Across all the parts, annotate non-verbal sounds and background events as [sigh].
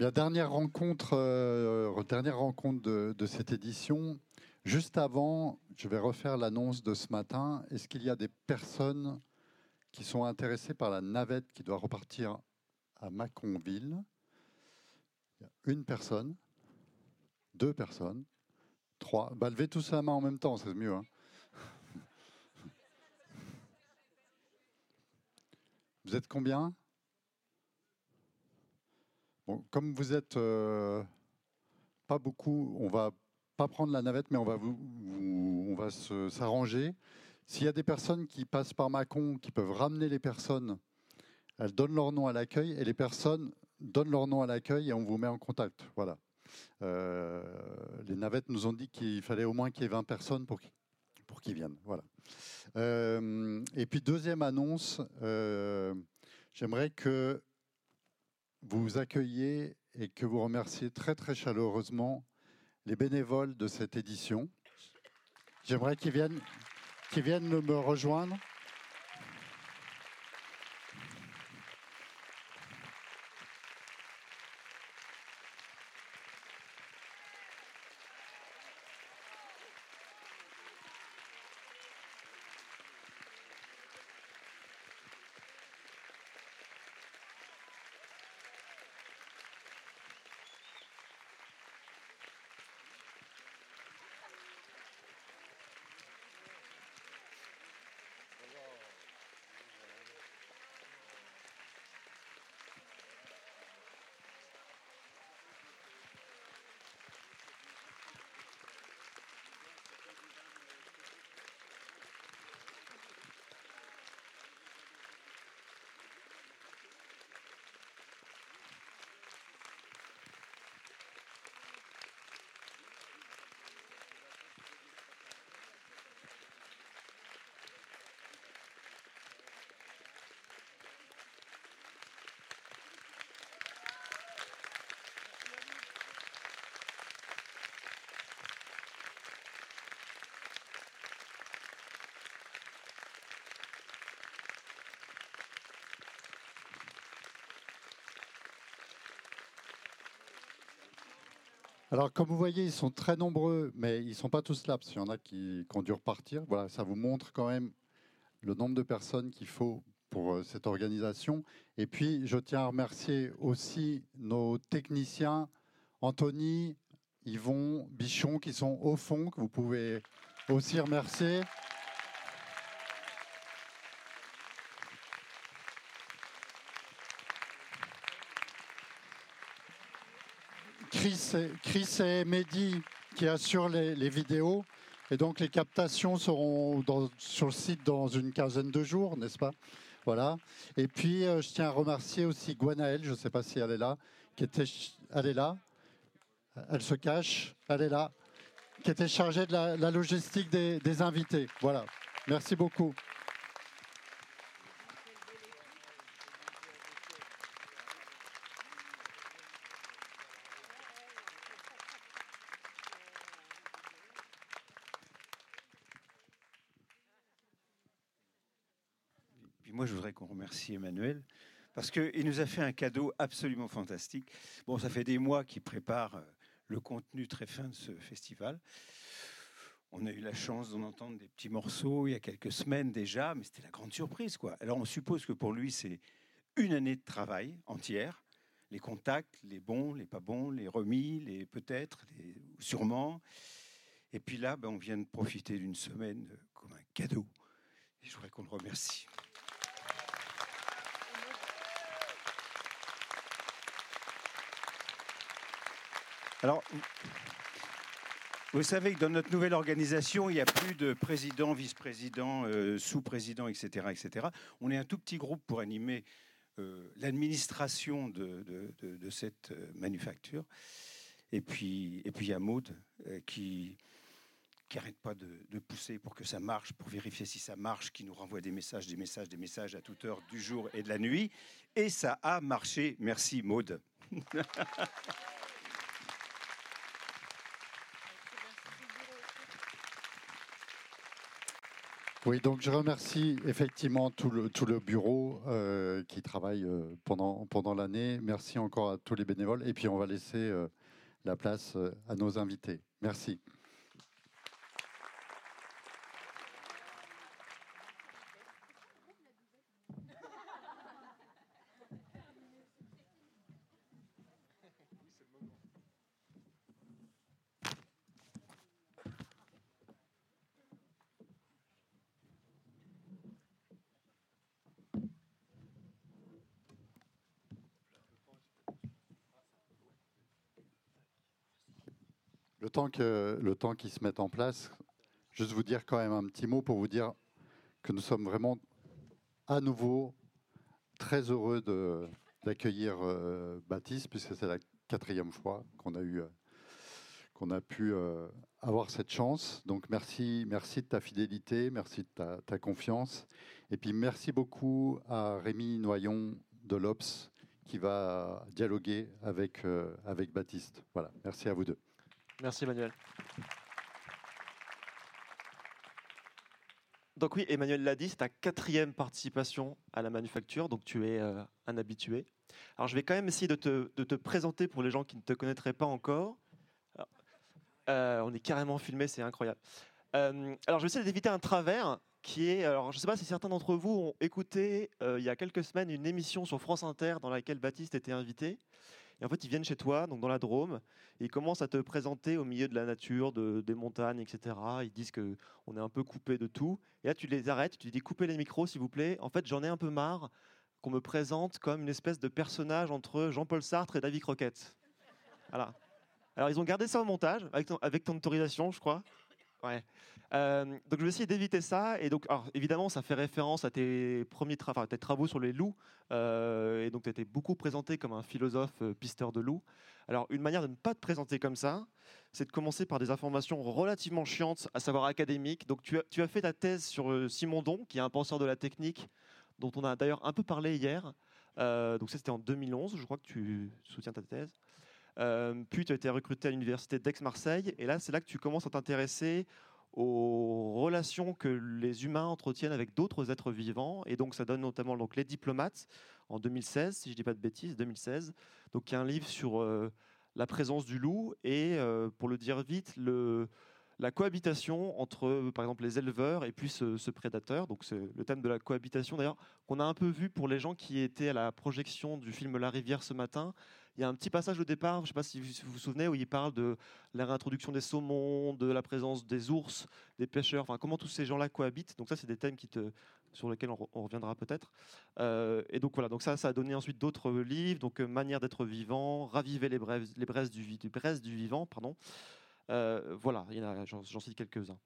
Dernière rencontre, euh, de, de, cette édition. Juste avant, je vais refaire l'annonce de ce matin. Est-ce qu'il y a des personnes qui sont intéressées par la navette qui doit repartir à Maconville? Une personne, deux personnes, trois. Bah, levez tous la main en même temps, c'est mieux. Hein. Vous êtes combien? Comme vous êtes euh, pas beaucoup, on va pas prendre la navette, mais on va, on va s'arranger. S'il y a des personnes qui passent par Macon, qui peuvent ramener les personnes, elles donnent leur nom à l'accueil et les personnes donnent leur nom à l'accueil et on vous met en contact. Voilà. Euh, les navettes nous ont dit qu'il fallait au moins qu'il y ait 20 personnes pour pour qu'ils viennent. Voilà. Euh, et puis deuxième annonce, j'aimerais que vous accueillez et que vous remerciez très très chaleureusement les bénévoles de cette édition. J'aimerais qu'ils viennent, qu'ils viennent me rejoindre. Alors, comme vous voyez, ils sont très nombreux, mais ils ne sont pas tous là, parce qu'il y en a qui, ont dû repartir. Voilà, ça vous montre quand même le nombre de personnes qu'il faut pour euh, cette organisation. Et puis, je tiens à remercier aussi nos techniciens, Anthony, Yvon, Bichon, qui sont au fond, que vous pouvez aussi remercier. Chris, et Mehdi qui assurent les, vidéos. Et donc les captations seront sur le site dans une quinzaine de jours, n'est-ce pas? Voilà. Et puis euh, je tiens à remercier aussi Gwanaëlle, je ne sais pas si elle est là, qui était, elle est là, elle se cache, elle est là, qui était chargée de la, logistique des invités. Voilà. Merci beaucoup. moi, remercie Emmanuel parce qu'il nous a fait un cadeau absolument fantastique. Bon, ça fait des mois qu'il prépare euh, le contenu très fin de ce festival. On a eu la chance d'en entendre des petits morceaux il y a quelques semaines déjà, mais c'était la grande surprise. quoi. Alors on suppose que pour lui, c'est une année de travail entière. Les contacts, les bons, les pas bons, les remis, les peut-être, sûrement. Et puis là, ben, on vient de profiter d'une semaine euh, comme un cadeau. Et je voudrais qu'on le remercie. Alors, vous savez que dans notre nouvelle organisation, il n'y a plus de président, vice-président, euh, sous-président, etc., etc. On est un tout petit groupe pour animer euh, l'administration de, cette euh, manufacture. Et puis, et puis il y a Maud qui n'arrête pas de, de, pousser pour que ça marche, pour vérifier si ça marche, qui nous renvoie des messages, des messages, des messages à toute heure du jour et de la nuit. Et ça a marché. Merci Maude. [laughs] Oui, donc je remercie effectivement tout le, tout le bureau euh, qui travaille euh, pendant, l'année. Merci encore à tous les bénévoles. Et puis on va laisser euh, la place à nos invités. Merci. Le temps que le temps qui se mette en place, juste vous dire quand même un petit mot pour vous dire que nous sommes vraiment à nouveau très heureux d'accueillir euh, Baptiste puisque c'est la quatrième fois qu'on a eu euh, a pu euh, avoir cette chance. Donc merci, merci de ta fidélité, merci de ta, confiance. Et puis merci beaucoup à Rémi Noyon de l'Obs qui va dialoguer avec Baptiste. Voilà, merci à vous deux. Merci Emmanuel. Donc oui, Emmanuel l'a dit, c'est ta quatrième participation à la manufacture, donc tu es euh, un habitué. Alors je vais quand même essayer de te, présenter pour les gens qui ne te connaîtraient pas encore. Euh, on est carrément filmé, c'est incroyable. Euh, alors je vais essayer d'éviter un travers qui est, alors je ne sais pas si certains d'entre vous ont écouté il y a quelques semaines une émission sur France Inter dans laquelle Baptiste était invité. Et en fait, ils viennent chez toi, donc dans la Drôme, et ils commencent à te présenter au milieu de la nature, de, des montagnes, etc. Ils disent que on est un peu coupé de tout. Et là, tu les arrêtes, tu dis coupez les micros, s'il vous plaît. En fait, j'en ai un peu marre qu'on me présente comme une espèce de personnage entre Jean-Paul Sartre et David Croquette. Voilà. Alors, ils ont gardé ça au montage, avec ton, avec ton autorisation, je crois. Ouais. Euh, donc je vais essayer d'éviter ça. Et donc, évidemment, ça fait référence à tes premiers travaux, sur les loups. Euh, et donc, tu étais beaucoup présenté comme un philosophe euh, pisteur de loups. Alors, une manière de ne pas te présenter comme ça, c'est de commencer par des informations relativement chiantes, à savoir académiques. Donc, tu as, tu as fait ta thèse sur Simon Don, qui est un penseur de la technique, dont on a d'ailleurs un peu parlé hier. donc, ça, c'était en 2011, je crois que tu soutiens ta thèse. puis tu as été recruté à l'université d'Aix-Marseille, et là c'est là que tu commences à t'intéresser aux relations que les humains entretiennent avec d'autres êtres vivants. Et donc, ça donne notamment donc, Les Diplomates en 2016, si je ne dis pas de bêtises, 2016. Donc, y a un livre sur euh, la présence du loup et, euh, pour le dire vite, le, la cohabitation entre, par exemple, les éleveurs et puis ce, prédateur. Donc, c'est le thème de la cohabitation, d'ailleurs, qu'on a un peu vu pour les gens qui étaient à la projection du film La Rivière ce matin. Il y a un petit passage au départ, je ne sais pas si vous vous souvenez, où il parle de la réintroduction des saumons, de la présence des ours, des pêcheurs, enfin comment tous ces gens-là cohabitent. Donc ça, c'est des thèmes qui te, sur lesquels on, reviendra peut-être. Euh, et donc voilà, donc ça, ça a donné ensuite d'autres livres, donc euh, manière d'être vivant, raviver les du, du vivant, pardon. Euh, voilà, j'en cite quelques-uns.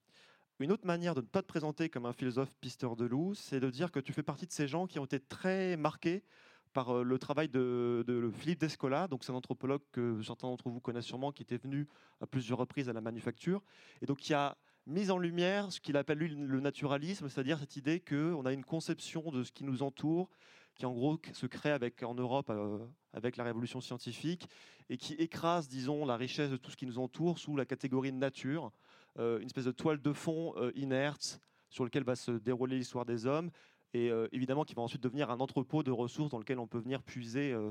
Une autre manière de ne pas te présenter comme un philosophe pisteur de loup, c'est de dire que tu fais partie de ces gens qui ont été très marqués par euh, le travail de, Philippe Descola. Donc, c'est un anthropologue que certains d'entre vous connaissent sûrement, qui était venu à plusieurs reprises à la manufacture, et donc qui a mis en lumière ce qu'il appelle le naturalisme, c'est-à-dire cette idée qu'on a une conception de ce qui nous entoure, qui en gros se crée avec, en Europe euh, avec la révolution scientifique, et qui écrase, disons, la richesse de tout ce qui nous entoure sous la catégorie de nature, euh, une espèce de toile de fond inerte sur lequel va se dérouler l'histoire des hommes, et euh, évidemment qui va ensuite devenir un entrepôt de ressources dans lequel on peut venir puiser, euh,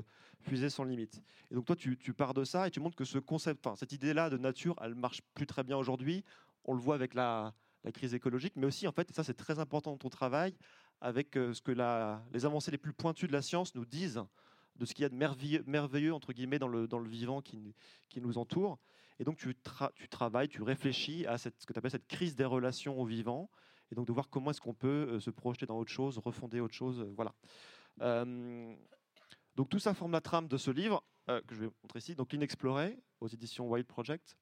sans limite. Et donc toi, tu, pars de ça et tu montres que ce concept, cette idée-là de nature, elle marche plus très bien aujourd'hui. On le voit avec la, crise écologique, mais aussi, en fait, et ça c'est très important dans ton travail, avec euh, ce que les avancées les plus pointues de la science nous disent de ce qu'il y a de merveilleux, entre guillemets, dans le, vivant qui, nous entoure. Et donc tu, travailles, tu réfléchis à ce que tu appelles cette crise des relations au vivant, et donc de voir comment est-ce qu'on peut euh, se projeter dans autre chose, refonder autre chose. Euh, voilà. Euh, donc tout ça forme la trame de ce livre que je vais montrer ici, donc Inexploré aux éditions Wild Project,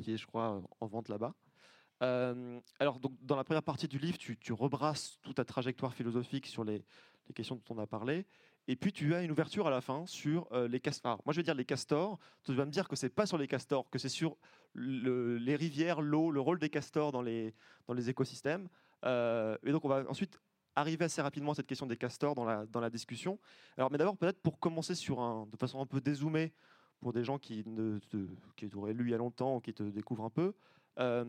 qui est, je crois, en vente là-bas. alors, donc, dans la première partie du livre, tu, rebrasses toute ta trajectoire philosophique sur les, questions dont on a parlé. Et puis, tu as une ouverture à la fin sur les castors. Moi, je vais dire les castors. Tu vas me dire que c'est pas sur les castors, que c'est sur les rivières, l'eau, le rôle des castors dans les, dans les écosystèmes. Euh, et donc, on va ensuite arriver assez rapidement à cette question des castors dans la, dans la discussion. Alors, mais d'abord, peut-être pour commencer sur un, de façon un peu dézoomée, pour des gens qui, ne, qui t'auraient lu il y a longtemps ou qui te découvrent un peu, euh,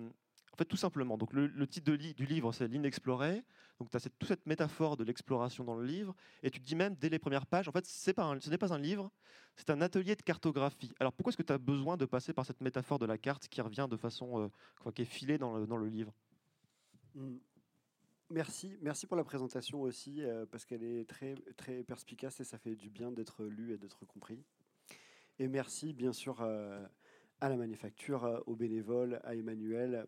En fait, tout simplement. Donc, le, titre du livre, c'est l'inexploré. Donc, tu as toute cette métaphore de l'exploration dans le livre. Et tu te dis même, dès les premières pages, en fait, ce n'est pas un livre, c'est un atelier de cartographie. Alors, pourquoi est-ce que tu as besoin de passer par cette métaphore de la carte qui revient de façon, euh, qui est filée dans le, livre? Mmh. Merci, merci pour la présentation aussi, euh, parce qu'elle est très, très perspicace et ça fait du bien d'être lu et d'être compris. Et merci bien sûr euh, à la manufacture, aux bénévoles, à Emmanuel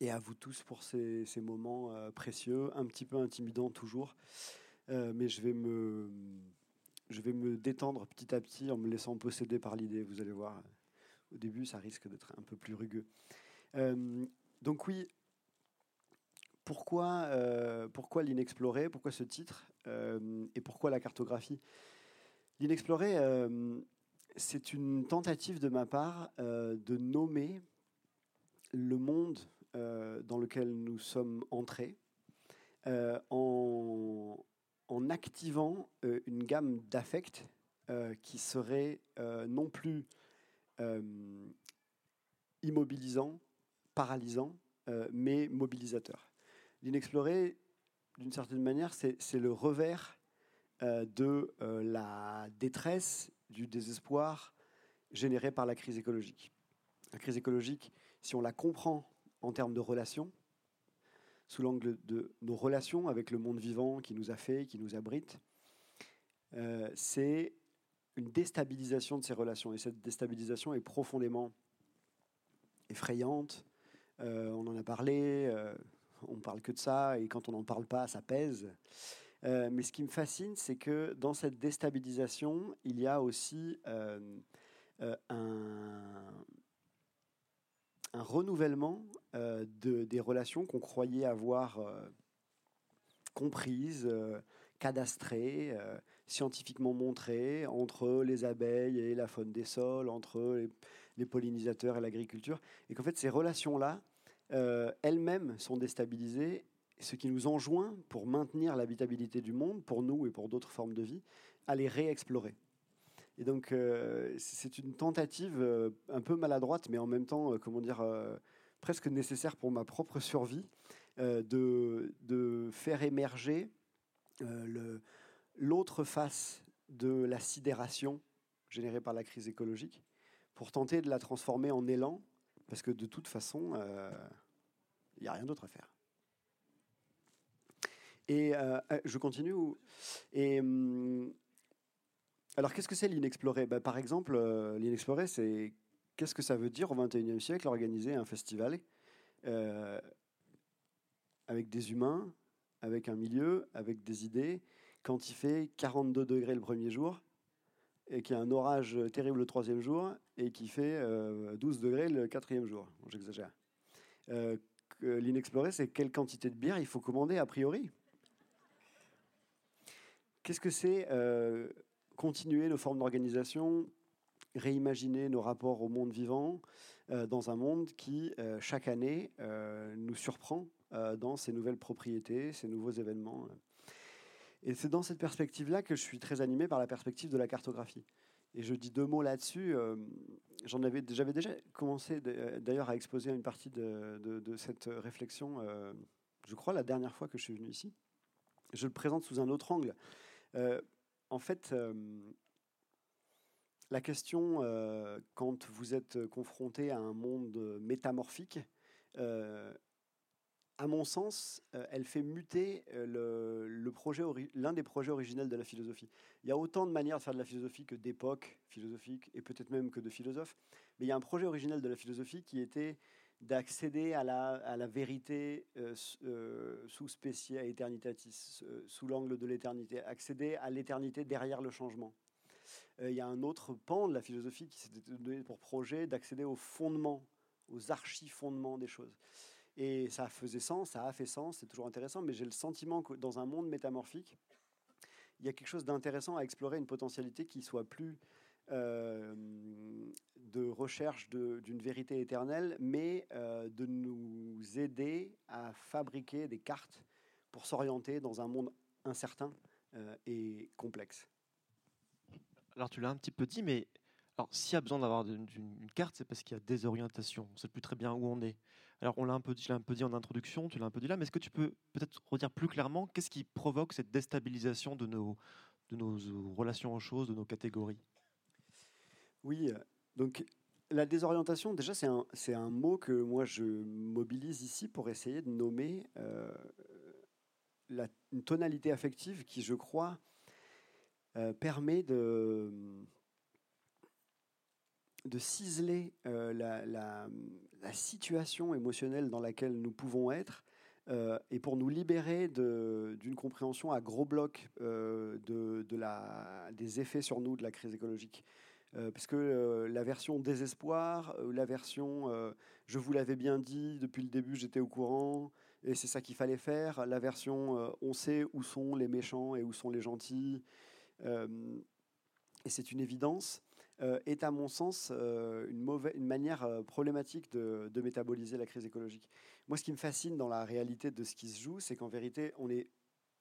et à vous tous pour ces, moments euh, précieux, un petit peu intimidants toujours. Euh, mais je vais, me, je vais me détendre petit à petit en me laissant posséder par l'idée. Vous allez voir, au début, ça risque d'être un peu plus rugueux. Euh, donc oui, pourquoi, pourquoi l'inexploré? Pourquoi ce titre? Et pourquoi la cartographie? L'inexploré, c'est une tentative de ma part de nommer le monde dans lequel nous sommes entrés euh, en, en, activant euh, une gamme d'affects qui serait non plus immobilisant, paralysant, mais mobilisateur. L'inexploré, d'une certaine manière, c'est le revers de la détresse, du désespoir généré par la crise écologique. La crise écologique, si on la comprend en termes de relations, sous l'angle de nos relations avec le monde vivant qui nous a fait, qui nous abrite, euh, c'est une déstabilisation de ces relations. Et cette déstabilisation est profondément effrayante. Euh, on en a parlé, euh, on parle que de ça, et quand on n'en parle pas, ça pèse. mais ce qui me fascine, c'est que dans cette déstabilisation, il y a aussi un, un renouvellement euh, de, des relations qu'on croyait avoir euh, comprises, euh, cadastrées, scientifiquement montrées entre les abeilles et la faune des sols, entre les, pollinisateurs et l'agriculture, et qu'en fait ces relations-là, elles-mêmes sont déstabilisées, ce qui nous enjoint, pour maintenir l'habitabilité du monde, pour nous et pour d'autres formes de vie, à les réexplorer. Et donc, euh, c'est une tentative euh, un peu maladroite, mais en même temps, euh, comment dire, presque nécessaire pour ma propre survie, de, de, faire émerger l'autre face de la sidération générée par la crise écologique, pour tenter de la transformer en élan, parce que de toute façon, il n'y a rien d'autre à faire. Et je continue. Hum, alors, qu'est-ce que c'est l'inexploré? Bah, Par exemple, euh, l'inexploré, c'est qu'est-ce que ça veut dire au XXIe siècle organiser un festival euh, avec des humains, avec un milieu, avec des idées, quand il fait 42 degrés le premier jour et qu'il y a un orage terrible le troisième jour et qui fait 12 euh, degrés le quatrième jour. J'exagère. L'inexploré, c'est quelle quantité de bière il faut commander a priori? Qu'est-ce que c'est continuer nos formes d'organisation, réimaginer nos rapports au monde vivant euh, dans un monde qui, euh, chaque année, euh, nous surprend dans ses nouvelles propriétés, ses nouveaux événements. Et c'est dans cette perspective-là que je suis très animé par la perspective de la cartographie. Et je dis deux mots là-dessus. J'en avais, j'avais déjà commencé d'ailleurs à exposer une partie de, de cette réflexion, je crois, la dernière fois que je suis venu ici. Je le présente sous un autre angle en fait, euh, la question, euh, quand vous êtes confronté à un monde métamorphique, euh, à mon sens, elle fait muter le, projet, l'un des projets originels de la philosophie. Il y a autant de manières de faire de la philosophie que d'époques philosophiques, et peut-être même que de philosophes, mais il y a un projet originel de la philosophie qui était d'accéder à la, vérité euh, euh, sous spécia eternitatis, euh, sous l'angle de l'éternité, accéder à l'éternité derrière le changement. Il y a un autre pan de la philosophie qui s'est donné pour projet d'accéder aux fondements, aux archi-fondements des choses. Et ça faisait sens, ça a fait sens, c'est toujours intéressant, mais j'ai le sentiment que dans un monde métamorphique, il y a quelque chose d'intéressant à explorer, une potentialité qui soit plus euh, de recherche d'une vérité éternelle, mais euh, de nous aider à fabriquer des cartes pour s'orienter dans un monde incertain euh, et complexe. Alors tu l'as un petit peu dit, mais s'il y a besoin d'avoir une, carte, c'est parce qu'il y a des orientations. On ne sait plus très bien où on est. Alors, on l'a un peu dit, un peu dit en introduction, tu l'as un peu dit là, mais est-ce que tu peux peut-être redire plus clairement qu'est-ce qui provoque cette déstabilisation de nos, de nos relations aux choses, de nos catégories? Oui, donc la désorientation, déjà, c'est un, mot que moi je mobilise ici pour essayer de nommer euh, la, une tonalité affective qui, je crois, euh, permet de, de ciseler euh, la, situation émotionnelle dans laquelle nous pouvons être et pour nous libérer d'une compréhension à gros blocs de, des effets sur nous de la crise écologique. Euh, parce que euh, la version désespoir, euh, la version je vous l'avais bien dit, depuis le début j'étais au courant, et c'est ça qu'il fallait faire, la version on sait où sont les méchants et où sont les gentils, et c'est une évidence, est à mon sens une, mauvaise, une manière problématique de, de métaboliser la crise écologique. Moi, ce qui me fascine dans la réalité de ce qui se joue, c'est qu'en vérité, on est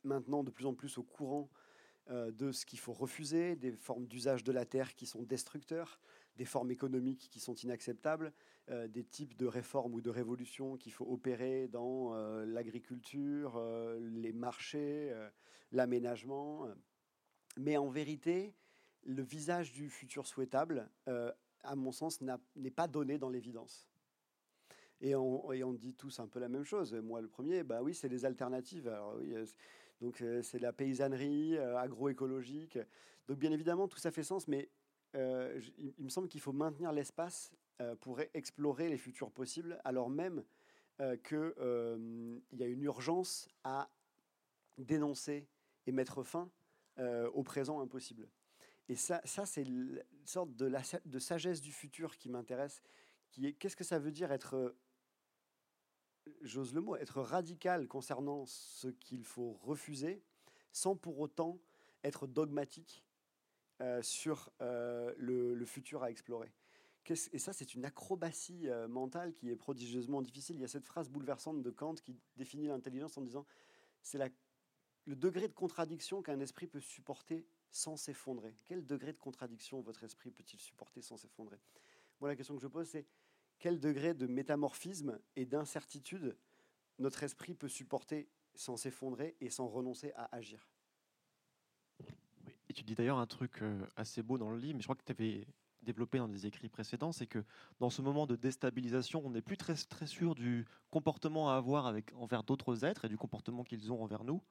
maintenant de plus en plus au courant euh, de ce qu'il faut refuser, des formes d'usage de la terre qui sont destructeurs, des formes économiques qui sont inacceptables, euh, des types de réformes ou de révolutions qu'il faut opérer dans euh, l'agriculture, les marchés, l'aménagement. Mais en vérité, le visage du futur souhaitable, à mon sens, n'est pas donné dans l'évidence. Et on, dit tous un peu la même chose. Moi, le premier, bah oui, c'est les alternatives. Donc euh, c'est la paysannerie euh, agroécologique. Donc bien évidemment, tout ça fait sens, mais euh, il, me semble qu'il faut maintenir l'espace pour explorer les futurs possibles, alors même qu'il y a une urgence à dénoncer et mettre fin au présent impossible. Et ça, ça c'est une sorte de, de sagesse du futur qui m'intéresse, qu'est-ce que ça veut dire être j'ose le mot, être radical concernant ce qu'il faut refuser, sans pour autant être dogmatique euh, sur euh, le, futur à explorer. Et ça, c'est une acrobatie euh, mentale qui est prodigieusement difficile. Il y a cette phrase bouleversante de Kant qui définit l'intelligence en disant c'est le degré de contradiction qu'un esprit peut supporter sans s'effondrer. Quel degré de contradiction votre esprit peut-il supporter sans s'effondrer? Moi, la question que je pose, c'est quel degré de métamorphisme et d'incertitude notre esprit peut supporter sans s'effondrer et sans renoncer à agir? Et tu dis d'ailleurs un truc euh, assez beau dans le livre, mais je crois que tu avais développé dans des écrits précédents, c'est que dans ce moment de déstabilisation, on n'est plus très, très sûr du comportement à avoir avec, envers d'autres êtres et du comportement qu'ils ont envers nous.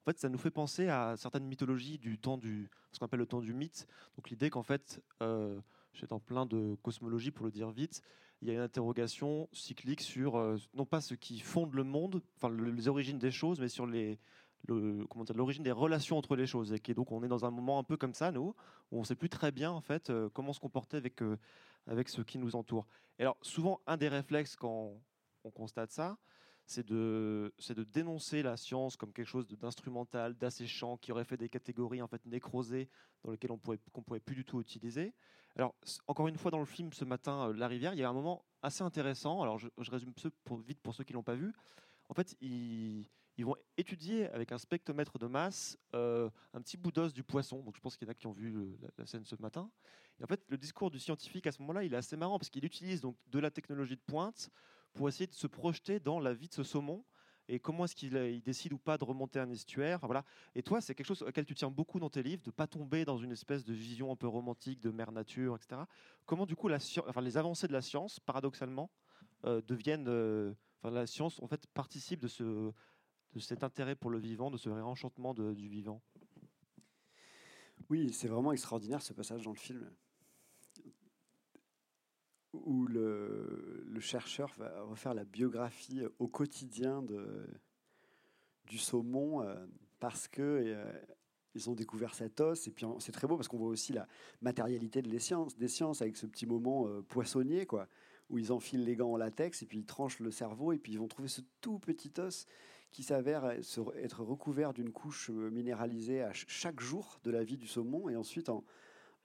En fait, ça nous fait penser à certaines mythologies du temps du, ce qu'on appelle le temps du mythe. Donc l'idée qu'en fait, euh, je plein de cosmologie pour le dire vite, il y a une interrogation cyclique sur euh, non pas ce qui fonde le monde, enfin les origines des choses, mais sur les, comment dire, l'origine des relations entre les choses. Et donc on est dans un moment un peu comme ça, nous, où on ne sait plus très bien en fait euh, comment se comporter avec, euh, avec ce qui nous entoure. Et alors souvent, un des réflexes quand on constate ça, c'est de, de dénoncer la science comme quelque chose d'instrumental, d'asséchant, qui aurait fait des catégories en fait nécrosées dans lesquelles on pourrait, qu'on pourrait plus du tout utiliser. Alors, encore une fois, dans le film ce matin, euh, La Rivière, il y a un moment assez intéressant. Alors, je, résume ce pour, vite pour ceux qui l'ont pas vu. En fait, ils, vont étudier avec un spectromètre de masse euh, un petit bout d'os du poisson. Donc, je pense qu'il y en a qui ont vu la, scène ce matin. Et en fait, le discours du scientifique à ce moment-là, il est assez marrant parce qu'il utilise donc de la technologie de pointe pour essayer de se projeter dans la vie de ce saumon et comment est-ce qu'il il décide ou pas de remonter un estuaire. voilà. Et toi, c'est quelque chose auquel tu tiens beaucoup dans tes livres, de pas tomber dans une espèce de vision un peu romantique de mère nature, etc. Comment du coup les avancées de la science, paradoxalement, euh, deviennent, euh, enfin, la science en fait participe de ce de cet intérêt pour le vivant, de ce réenchantement du vivant? Oui, c'est vraiment extraordinaire ce passage dans le film où le, le, chercheur va refaire la biographie au quotidien du saumon euh, parce que euh, ils ont découvert cet os. Et puis c'est très beau parce qu'on voit aussi la matérialité de les sciences, des sciences avec ce petit moment euh, poissonnier quoi où ils enfilent les gants en latex et puis ils tranchent le cerveau et puis ils vont trouver ce tout petit os qui s'avère être recouvert d'une couche minéralisée à chaque jour de la vie du saumon. Et ensuite en,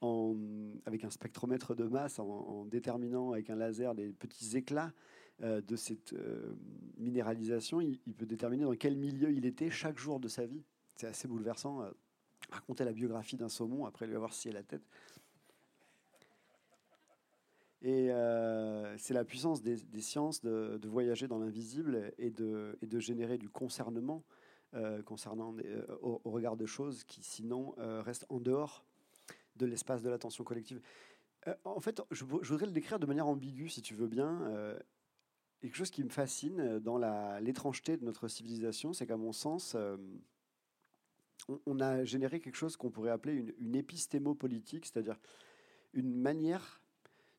avec un spectromètre de masse, en, déterminant avec un laser des petits éclats euh, de cette euh, minéralisation, il, peut déterminer dans quel milieu il était chaque jour de sa vie. C'est assez bouleversant. Euh, raconter la biographie d'un saumon après lui avoir scié la tête. Et c'est la puissance des, sciences de, voyager dans l'invisible et de, générer du concernement concernant au, regard de choses qui sinon restent en dehors de l'espace de l'attention collective. en fait, je, voudrais le décrire de manière ambiguë, si tu veux bien. quelque chose qui me fascine dans l'étrangeté de notre civilisation, c'est qu'à mon sens, on, a généré quelque chose qu'on pourrait appeler une, une épistémopolitique, c'est-à-dire une manière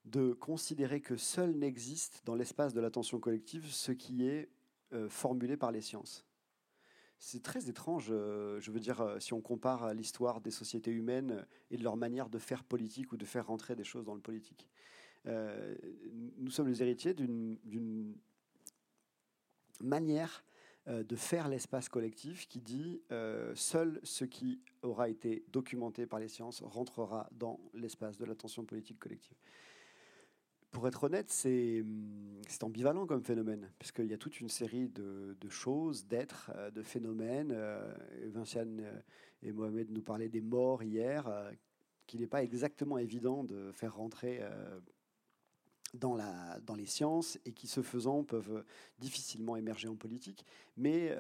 de considérer que seul n'existe dans l'espace de l'attention collective ce qui est euh, formulé par les sciences. C'est très étrange, euh, je veux dire, euh, si on compare l'histoire des sociétés humaines et de leur manière de faire politique ou de faire rentrer des choses dans le politique. nous sommes les héritiers d'une manière de faire l'espace collectif qui dit seul ce qui aura été documenté par les sciences rentrera dans l'espace de l'attention politique collective pour être honnête, c'est ambivalent comme phénomène, parce qu'il y a toute une série de, choses, d'êtres, euh, de phénomènes. Euh, Vinciane euh, et Mohamed nous parlaient des morts hier, qu'il n'est pas exactement évident de faire rentrer dans, la, dans les sciences et qui, ce faisant, peuvent difficilement émerger en politique. Mais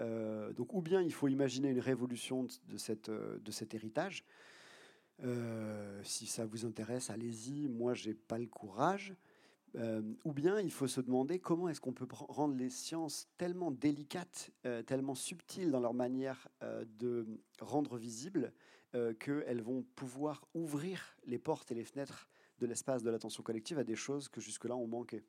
donc, ou bien il faut imaginer une révolution de, cette, de cet héritage. si ça vous intéresse, allez-y. Moi, j'ai pas le courage. Euh, ou bien il faut se demander comment est-ce qu'on peut rendre les sciences tellement délicates, euh, tellement subtiles dans leur manière euh, de rendre visibles, qu'elles vont pouvoir ouvrir les portes et les fenêtres de l'espace de l'attention collective à des choses que jusque-là ont manqué.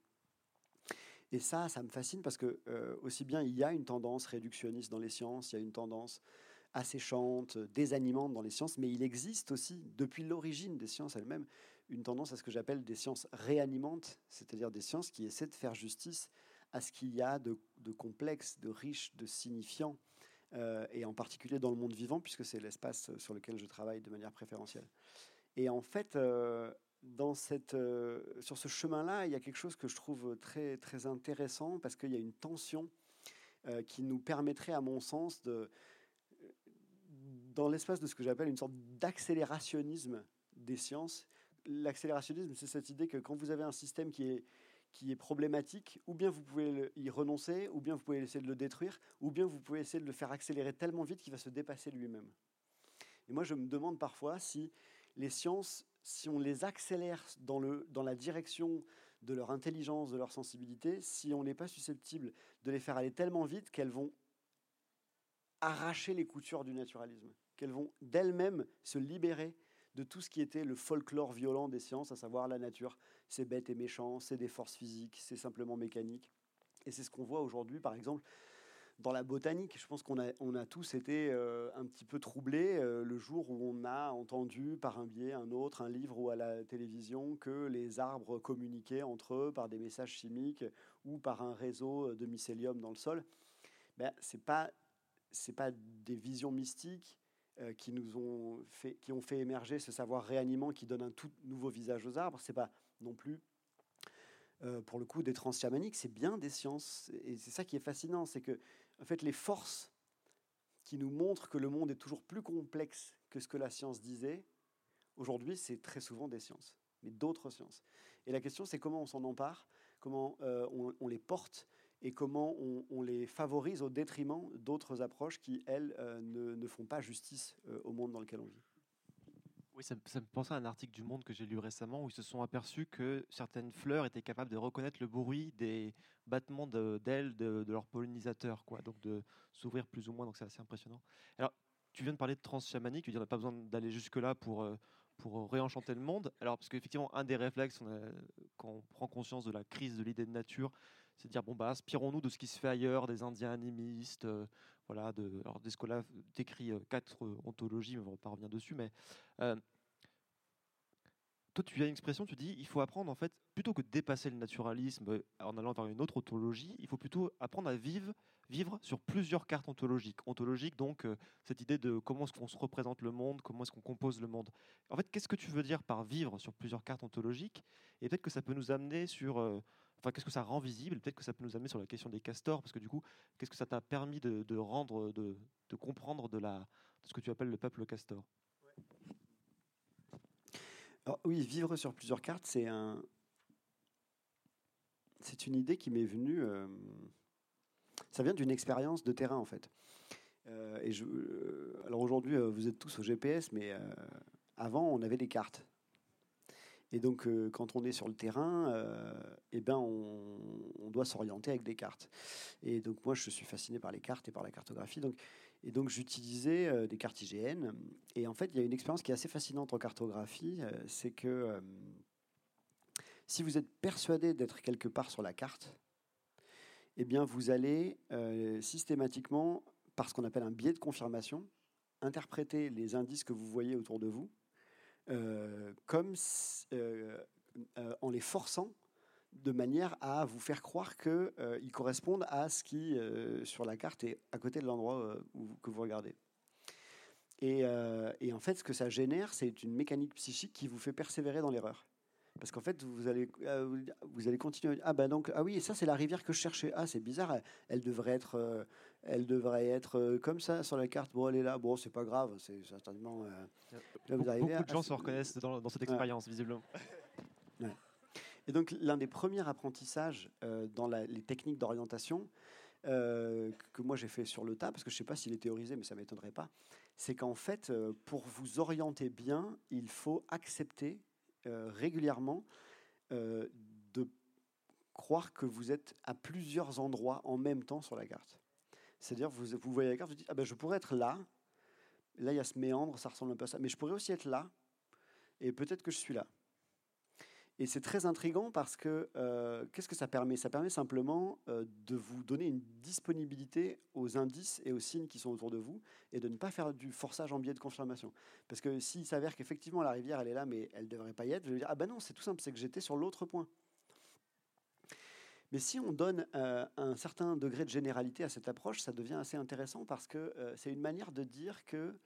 Et ça, ça me fascine parce que aussi bien il y a une tendance réductionniste dans les sciences, il y a une tendance asséchante, désanimante dans les sciences, mais il existe aussi, depuis l'origine des sciences elles-mêmes, une tendance à ce que j'appelle des sciences réanimantes, c'est-à-dire des sciences qui essaient de faire justice à ce qu'il y a de, complexe, de riche, de signifiant, euh, et en particulier dans le monde vivant, puisque c'est l'espace sur lequel je travaille de manière préférentielle. Et en fait, euh, euh, sur ce chemin-là, il y a quelque chose que je trouve très, très intéressant, parce qu'il y a une tension qui nous permettrait, à mon sens, de, dans l'espace de ce que j'appelle une sorte d'accélérationnisme des sciences, l'accélérationnisme, c'est cette idée que quand vous avez un système qui est, problématique, ou bien vous pouvez y renoncer, ou bien vous pouvez essayer de le détruire, ou bien vous pouvez essayer de le faire accélérer tellement vite qu'il va se dépasser lui-même. Et moi, je me demande parfois si les sciences, si on les accélère dans, dans la direction de leur intelligence, de leur sensibilité, si on n'est pas susceptible de les faire aller tellement vite qu'elles vont arracher les coutures du naturalisme, qu'elles vont d'elles-mêmes se libérer de tout ce qui était le folklore violent des sciences, à savoir la nature. C'est bête et méchant, c'est des forces physiques, c'est simplement mécanique. Et c'est ce qu'on voit aujourd'hui, par exemple, dans la botanique. Je pense qu'on a, on a tous été euh, un petit peu troublés euh, le jour où on a entendu par un biais, un autre, un livre ou à la télévision que les arbres communiquaient entre eux par des messages chimiques ou par un réseau de mycélium dans le sol. Ben, c'est pas pas des visions mystiques, euh, qui nous ont fait, qui ont fait émerger ce savoir réanimant qui donne un tout nouveau visage aux arbres. C'est pas non plus euh, pour le coup des trans chamaniques, c'est bien des sciences et c'est ça qui est fascinant, c'est que en fait les forces qui nous montrent que le monde est toujours plus complexe que ce que la science disait, aujourd'hui c'est très souvent des sciences, mais d'autres sciences. Et la question c'est comment on s'en empare, comment euh, on, les porte et comment on, les favorise au détriment d'autres approches qui, elles, euh, ne, font pas justice euh, au monde dans lequel on vit. Oui, ça, me pensait à un article du Monde que j'ai lu récemment où ils se sont aperçus que certaines fleurs étaient capables de reconnaître le bruit des battements d'ailes de, leurs pollinisateurs, quoi, donc de s'ouvrir plus ou moins, donc c'est assez impressionnant. Alors, tu viens de parler de trans-chamanique, tu dis on n'a pas besoin d'aller jusque-là pour, euh, pour réenchanter le monde. Alors, parce qu'effectivement, un des réflexes, quand on prend conscience de la crise de l'idée de nature, c'est de dire bon bah inspirons-nous de ce qui se fait ailleurs, des Indiens animistes, euh, voilà. De, alors Descola décrit euh, quatre euh, ontologies, mais on va pas revenir dessus, mais toi tu as une expression, tu dis il faut apprendre en fait plutôt que de dépasser le naturalisme en allant vers une autre ontologie, il faut plutôt apprendre à vivre vivre sur plusieurs cartes ontologiques. Ontologiques, donc, cette idée de comment est-ce qu'on se représente le monde, comment est-ce qu'on compose le monde. En fait, qu'est-ce que tu veux dire par vivre sur plusieurs cartes ontologiques? Et peut-être que ça peut nous amener sur Enfin, qu'est-ce que ça rend visible? Peut-être que ça peut nous amener sur la question des castors, parce que du coup, qu'est-ce que ça t'a permis de, rendre, de, comprendre de, la, de ce que tu appelles le peuple castor? Oui, vivre sur plusieurs cartes, c'est un, c'est une idée qui m'est venue. euh, ça vient d'une expérience de terrain en fait. Euh, et euh, alors aujourd'hui, vous êtes tous au GPS, mais avant, on avait des cartes. Et donc, euh, quand on est sur le terrain, euh, eh ben, on, doit s'orienter avec des cartes. Et donc, moi, je suis fasciné par les cartes et par la cartographie. Donc, et donc, j'utilisais euh, des cartes IGN. Et en fait, il y a une expérience qui est assez fascinante en cartographie. c'est que si vous êtes persuadé d'être quelque part sur la carte, eh bien, vous allez systématiquement, par ce qu'on appelle un biais de confirmation, interpréter les indices que vous voyez autour de vous comme s- euh, euh, en les forçant de manière à vous faire croire qu'ils correspondent à ce qui, euh, sur la carte, est à côté de l'endroit euh, que vous regardez. Et, euh, en fait, ce que ça génère, c'est une mécanique psychique qui vous fait persévérer dans l'erreur. Parce qu'en fait, vous allez, euh, vous- allez continuer. Ah ben donc, ah oui, et ça c'est la rivière que je cherchais. Ah c'est bizarre, elle, devrait être, euh, elle devrait être euh, comme ça sur la carte. Bon, elle est là. Bon, c'est pas grave. C'est certainement. euh, là, vous Be- arrivez Beaucoup de gens à- se reconnaissent dans, dans cette Ouais. expérience, visiblement. Et donc, l'un des premiers apprentissages euh, dans la- les techniques d'orientation euh, que moi j'ai fait sur le tas, parce que je ne sais pas s'il est théorisé, mais ça ne m'étonnerait pas, c'est qu'en fait, euh, pour vous orienter bien, il faut accepter régulièrement de croire que vous êtes à plusieurs endroits en même temps sur la carte. C'est-à-dire, vous, vous voyez la carte, vous dites, ah ben, je pourrais être là, là il y a ce méandre, ça ressemble un peu à ça, mais je pourrais aussi être là, et peut-être que je suis là. Et c'est très intriguant parce que euh, qu'est-ce que ça permet? Ça permet simplement euh, de vous donner une disponibilité aux indices et aux signes qui sont autour de vous et de ne pas faire du forçage en biais de confirmation. Parce que s'il s'avère qu'effectivement la rivière elle est là mais elle ne devrait pas y être, je vais dire ah ben non c'est tout simple, c'est que j'étais sur l'autre point. Mais si on donne euh, un certain degré de généralité à cette approche, ça devient assez intéressant parce que euh, c'est une manière de dire que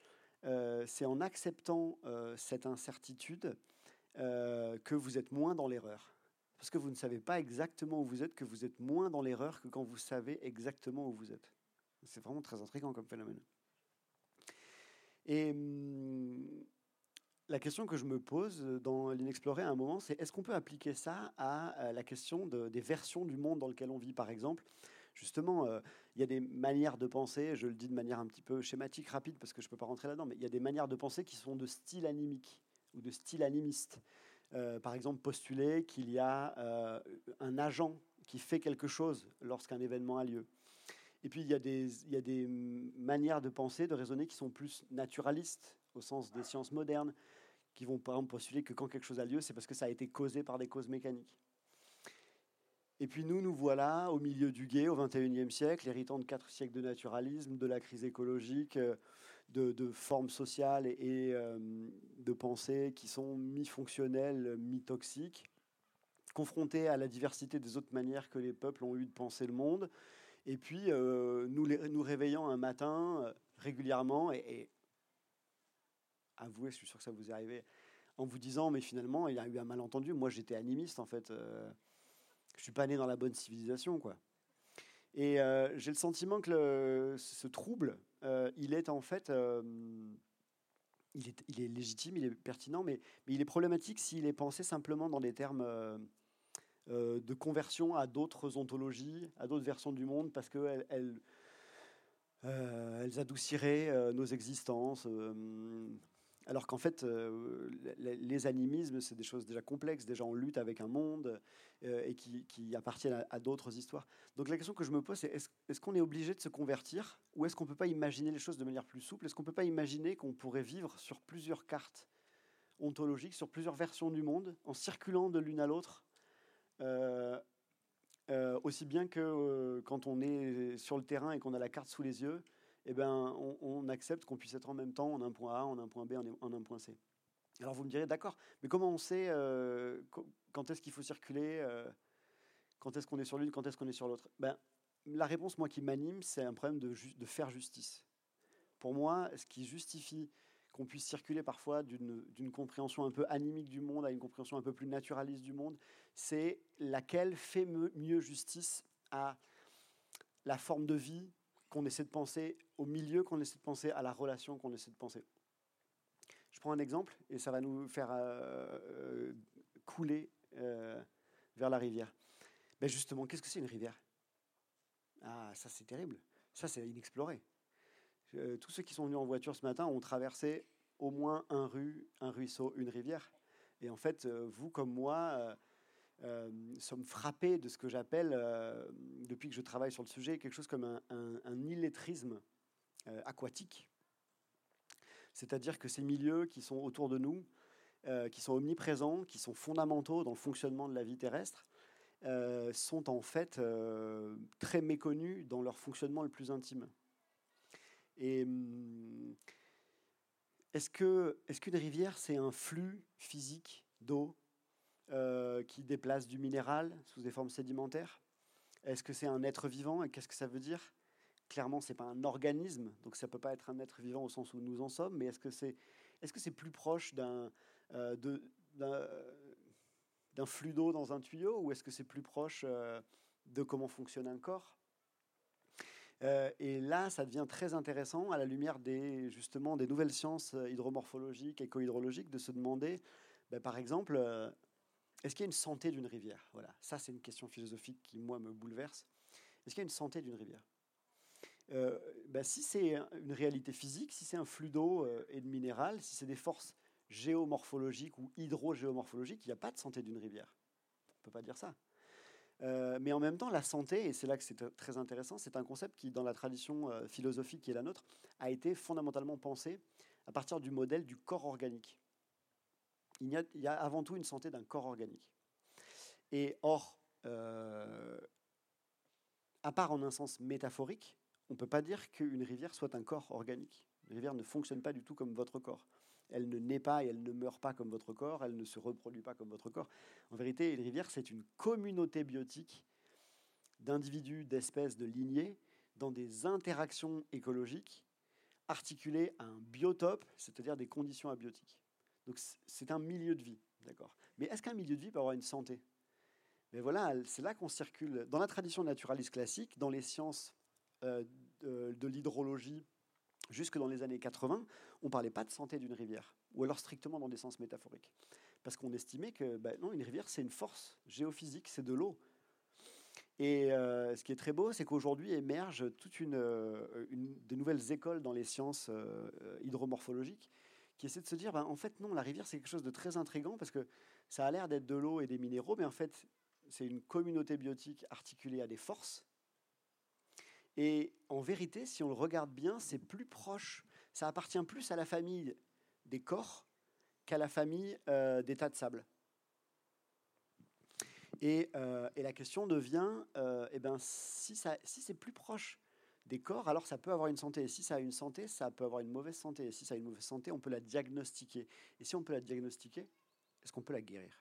euh, c'est en acceptant cette incertitude que vous êtes moins dans l'erreur. Parce que vous ne savez pas exactement où vous êtes, que vous êtes moins dans l'erreur que quand vous savez exactement où vous êtes. C'est vraiment très intriguant comme phénomène. Et hum, la question que je me pose dans l'inexploré à un moment, c'est est-ce qu'on peut appliquer ça à, à la question de- des versions du monde dans lequel on vit, par exemple? Justement, euh, il y a des manières de penser, je le dis de manière un petit peu schématique, rapide, parce que je ne peux pas rentrer là-dedans, mais il y a des manières de penser qui sont de style animique ou de style animiste. Euh, par exemple, postuler qu'il y a euh, un agent qui fait quelque chose lorsqu'un événement a lieu. Et puis, il y, il y a des manières de penser, de raisonner qui sont plus naturalistes, au sens des sciences modernes, qui vont par exemple postuler que quand quelque chose a lieu, c'est parce que ça a été causé par des causes mécaniques. Et puis nous, nous voilà au milieu du guet, au XXIe siècle, héritant de quatre siècles de naturalisme, de la crise écologique, euh, de, formes sociales et, euh, de pensées qui sont mi-fonctionnelles, mi-toxiques, confrontés à la diversité des autres manières que les peuples ont eu de penser le monde, et puis euh, nous, nous réveillant un matin régulièrement, et avouez, je suis sûr que ça vous est arrivé, en vous disant, mais finalement, il y a eu un malentendu, moi j'étais animiste en fait, euh, je suis pas né dans la bonne civilisation, quoi. Et euh, j'ai le sentiment que ce trouble, euh, il est en fait, euh, il, est, légitime, il est pertinent, mais, il est problématique s'il est pensé simplement dans des termes de conversion à d'autres ontologies, à d'autres versions du monde, parce qu'elles elles, adouciraient nos existences. Alors qu'en fait, euh, les, animismes, c'est des choses déjà complexes, déjà en lutte avec un monde euh, et qui, appartiennent à, d'autres histoires. Donc la question que je me pose, c'est est-ce qu'on est obligé de se convertir ou est-ce qu'on ne peut pas imaginer les choses de manière plus souple? Est-ce qu'on ne peut pas imaginer qu'on pourrait vivre sur plusieurs cartes ontologiques, sur plusieurs versions du monde, en circulant de l'une à l'autre euh, aussi bien que quand on est sur le terrain et qu'on a la carte sous les yeux, eh ben, on, accepte qu'on puisse être en même temps en un point A, en un point B, en, un point C. Alors vous me direz, d'accord, mais comment on sait euh, quand est-ce qu'il faut circuler euh, Quand est-ce qu'on est sur l'une Quand est-ce qu'on est sur l'autre? Ben, La réponse, moi, qui m'anime, c'est un problème de, de faire justice. Pour moi, ce qui justifie qu'on puisse circuler parfois d'une compréhension un peu animique du monde à une compréhension un peu plus naturaliste du monde, c'est laquelle fait mieux justice à la forme de vie qu'on essaie de penser, au milieu qu'on essaie de penser, à la relation qu'on essaie de penser. Je prends un exemple et ça va nous faire euh, euh, couler euh, vers la rivière. Mais justement, qu'est-ce que c'est une rivière? Ah, ça c'est terrible. Ça c'est inexploré. Tous ceux qui sont venus en voiture ce matin ont traversé au moins un rue, un ruisseau, une rivière. Et en fait, vous comme moi, euh, sommes frappés de ce que j'appelle, depuis que je travaille sur le sujet, quelque chose comme un, illettrisme aquatique. C'est-à-dire que ces milieux qui sont autour de nous, qui sont omniprésents, qui sont fondamentaux dans le fonctionnement de la vie terrestre, sont en fait très méconnus dans leur fonctionnement le plus intime. Hum, est-ce que est-ce qu'une rivière c'est un flux physique d'eau euh, qui déplace du minéral sous des formes sédimentaires Est-ce que c'est un être vivant et qu'est-ce que ça veut dire? Clairement, c'est pas un organisme, donc ça peut pas être un être vivant au sens où nous en sommes. Mais est-ce que c'est est-ce que plus proche d'un euh, d'un flux d'eau dans un tuyau ou est-ce que c'est plus proche euh, de comment fonctionne un corps? Et là, ça devient très intéressant à la lumière des, justement, des nouvelles sciences hydromorphologiques, éco-hydrologiques, de se demander, ben, par exemple, est-ce qu'il y a une santé d'une rivière? Voilà, ça c'est une question philosophique qui, moi, me bouleverse. Est-ce qu'il y a une santé d'une rivière? Ben, Si c'est une réalité physique, si c'est un flux d'eau et de minéral, si c'est des forces géomorphologiques ou hydrogéomorphologiques, il n'y a pas de santé d'une rivière. On ne peut pas dire ça. Euh, mais en même temps, la santé, et c'est là que c'est très intéressant, c'est un concept qui, dans la tradition euh, philosophique qui est la nôtre, a été fondamentalement pensé à partir du modèle du corps organique. Il y a, avant tout une santé d'un corps organique. Et or, euh, à part en un sens métaphorique, on ne peut pas dire qu'une rivière soit un corps organique. Une rivière ne fonctionne pas du tout comme votre corps elle ne naît pas et elle ne meurt pas comme votre corps, elle ne se reproduit pas comme votre corps. En vérité, les rivières, c'est une communauté biotique d'individus, d'espèces, de lignées, dans des interactions écologiques articulées à un biotope, c'est-à-dire des conditions abiotiques. Donc c'est un milieu de vie, d'accord. Mais est-ce qu'un milieu de vie peut avoir une santé? Mais voilà, c'est là qu'on circule. Dans la tradition naturaliste classique, dans les sciences euh, de l'hydrologie, jusque dans les années 80, on ne parlait pas de santé d'une rivière, ou alors strictement dans des sens métaphoriques. Parce qu'on estimait que ben une rivière, c'est une force géophysique, c'est de l'eau. Et euh, ce qui est très beau, c'est qu'aujourd'hui émergent toutes une, euh, nouvelles écoles dans les sciences hydromorphologiques qui essaient de se dire, ben, en fait, non, la rivière, c'est quelque chose de très intrigant parce que ça a l'air d'être de l'eau et des minéraux, mais en fait, c'est une communauté biotique articulée à des forces et en vérité, si on le regarde bien, c'est plus proche, ça appartient plus à la famille des corps qu'à la famille euh, des tas de sable. Et, euh, la question devient, euh, eh ben, si, si c'est plus proche des corps, alors ça peut avoir une santé. Et si ça a une santé, ça peut avoir une mauvaise santé. Et si ça a une mauvaise santé, on peut la diagnostiquer. Et si on peut la diagnostiquer, est-ce qu'on peut la guérir?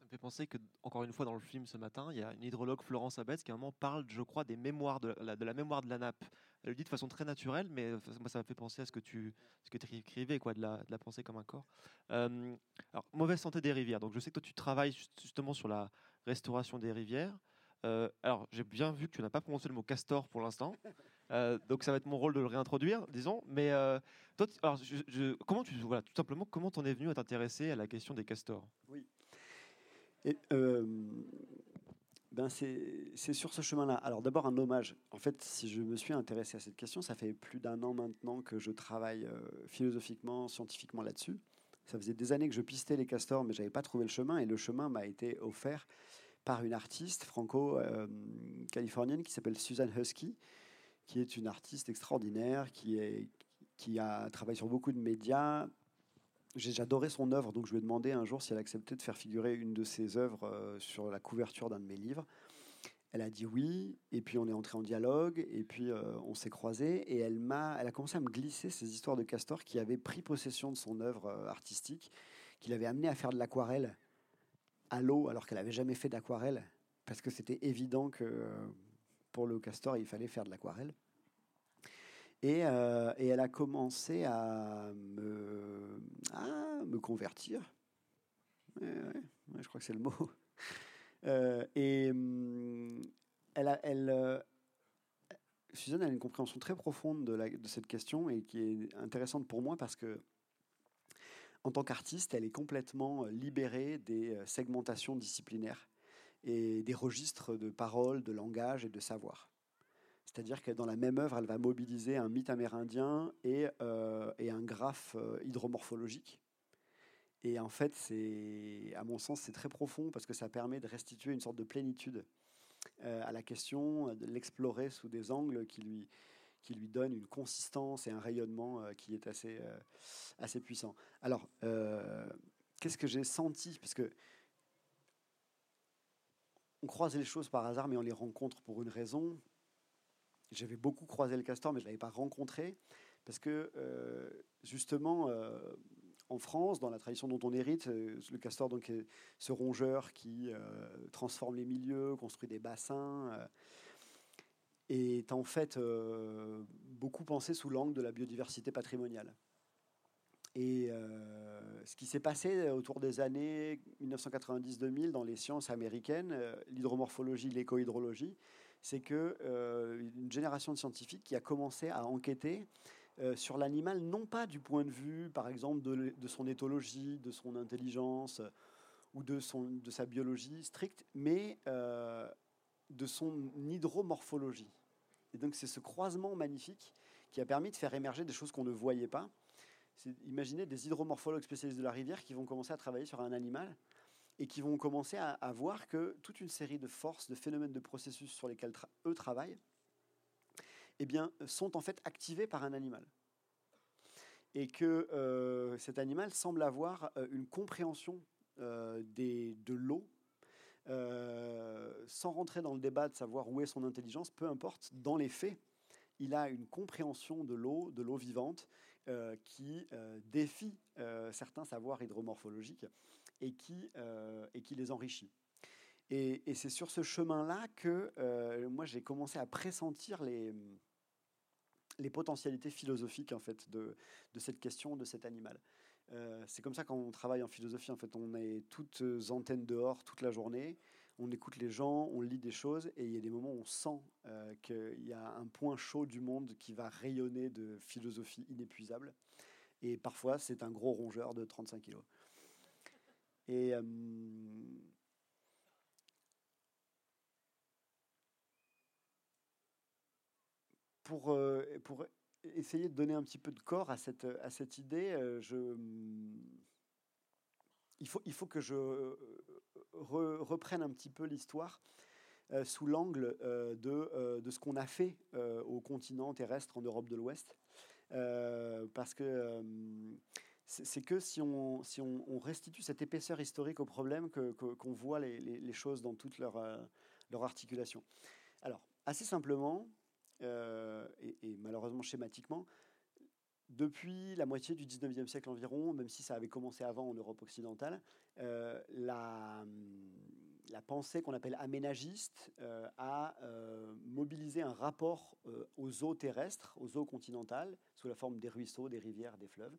Me fait penser que, encore une fois, dans le film ce matin, il y a une hydrologue, Florence Abetz, qui à un moment parle, je crois, des mémoires de la, mémoire de la nappe. Elle le dit de façon très naturelle, mais moi, ça m'a fait penser à ce que tu, écrivais, quoi, de la, de la pensée comme un corps. Euh, alors, mauvaise santé des rivières. Donc, je sais que toi, tu travailles justement sur la restauration des rivières. Euh, alors, j'ai bien vu que tu n'as pas prononcé le mot castor pour l'instant. Euh, donc, ça va être mon rôle de le réintroduire, disons. Mais toi, alors, je, comment tu, voilà, tout simplement, comment t'en es venu à t'intéresser à la question des castors? Oui. Euh, ben c'est sur ce chemin-là. Alors d'abord un hommage. En fait, si je me suis intéressé à cette question, ça fait plus d'un an maintenant que je travaille euh, philosophiquement, scientifiquement là-dessus. Ça faisait des années que je pistais les castors, mais j'avais pas trouvé le chemin. Et le chemin m'a été offert par une artiste franco-californienne qui s'appelle Susan Husky, qui est une artiste extraordinaire, qui, est, qui a travaillé sur beaucoup de médias, J'adorais son œuvre, donc je lui ai demandé un jour si elle acceptait de faire figurer une de ses œuvres euh, sur la couverture d'un de mes livres. Elle a dit oui, et puis on est entré en dialogue, et puis euh, on s'est croisés, et elle, m'a, elle a commencé à me glisser ces histoires de Castor qui avaient pris possession de son œuvre euh, artistique, qui l'avait amené à faire de l'aquarelle à l'eau, alors qu'elle n'avait jamais fait d'aquarelle, parce que c'était évident que pour le Castor, il fallait faire de l'aquarelle. Euh, et, elle a commencé à me, me convertir. je crois que c'est le mot. [laughs] Euh, et hum, elle, a, elle euh, Suzanne a une compréhension très profonde de, de, cette question et qui est intéressante pour moi parce que, en tant qu'artiste, elle est complètement libérée des segmentations disciplinaires et des registres de paroles, de langage et de savoir. C'est-à-dire que dans la même œuvre, elle va mobiliser un mythe amérindien et, euh, un graphe euh, hydromorphologique. Et en fait, c'est, à mon sens, c'est très profond parce que ça permet de restituer une sorte de plénitude euh, à la question, de l'explorer sous des angles qui lui, qui lui donnent une consistance et un rayonnement qui est assez, assez puissant. Alors, qu'est-ce que j'ai senti? Parce que on croise les choses par hasard, mais on les rencontre pour une raison. J'avais beaucoup croisé le castor, mais je ne l'avais pas rencontré, parce que euh, justement, euh, en France, dans la tradition dont on hérite, euh, le castor, donc, est ce rongeur qui transforme les milieux, construit des bassins, est en fait beaucoup pensé sous l'angle de la biodiversité patrimoniale. Et ce qui s'est passé autour des années 1990-2000 dans les sciences américaines, l'hydromorphologie, l'écohydrologie, c'est que euh, une génération de scientifiques qui a commencé à enquêter euh, sur l'animal, non pas du point de vue, par exemple, de, son éthologie, de son intelligence ou de, son, de sa biologie stricte, mais euh, de son hydromorphologie. Et donc c'est ce croisement magnifique qui a permis de faire émerger des choses qu'on ne voyait pas. Imaginez des hydromorphologues spécialistes de la rivière qui vont commencer à travailler sur un animal et qui vont commencer à, voir que toute une série de forces, de phénomènes, de processus sur lesquels eux travaillent, eh bien, sont en fait activés par un animal. Et que euh, cet animal semble avoir euh, une compréhension euh, des, de l'eau, sans rentrer dans le débat de savoir où est son intelligence, peu importe, dans les faits, il a une compréhension de l'eau, de l'eau vivante, qui défie certains savoirs hydromorphologiques et qui, euh, les enrichit. Et, c'est sur ce chemin-là que euh, moi j'ai commencé à pressentir les, potentialités philosophiques en fait de cette question de cet animal. Euh, c'est comme ça quand on travaille en philosophie. En fait, on est toutes antennes dehors toute la journée. On écoute les gens, on lit des choses, et il y a des moments où on sent qu'il y a un point chaud du monde qui va rayonner de philosophie inépuisable. Et parfois, c'est un gros rongeur de 35 kilos. Et euh, pour, euh, pour essayer de donner un petit peu de corps à cette, idée, euh, je, il, faut, que je reprenne un petit peu l'histoire sous l'angle de, ce qu'on a fait au continent terrestre en Europe de l'Ouest. parce que c'est que si, on, restitue cette épaisseur historique au problème qu'on voit les, choses dans toute euh, leur articulation. Alors, assez simplement, euh, et, malheureusement schématiquement, depuis la moitié du 19e siècle environ, même si ça avait commencé avant en Europe occidentale, euh, la, la, pensée qu'on appelle aménagiste a mobilisé un rapport aux eaux terrestres, aux eaux continentales, sous la forme des ruisseaux, des rivières, des fleuves,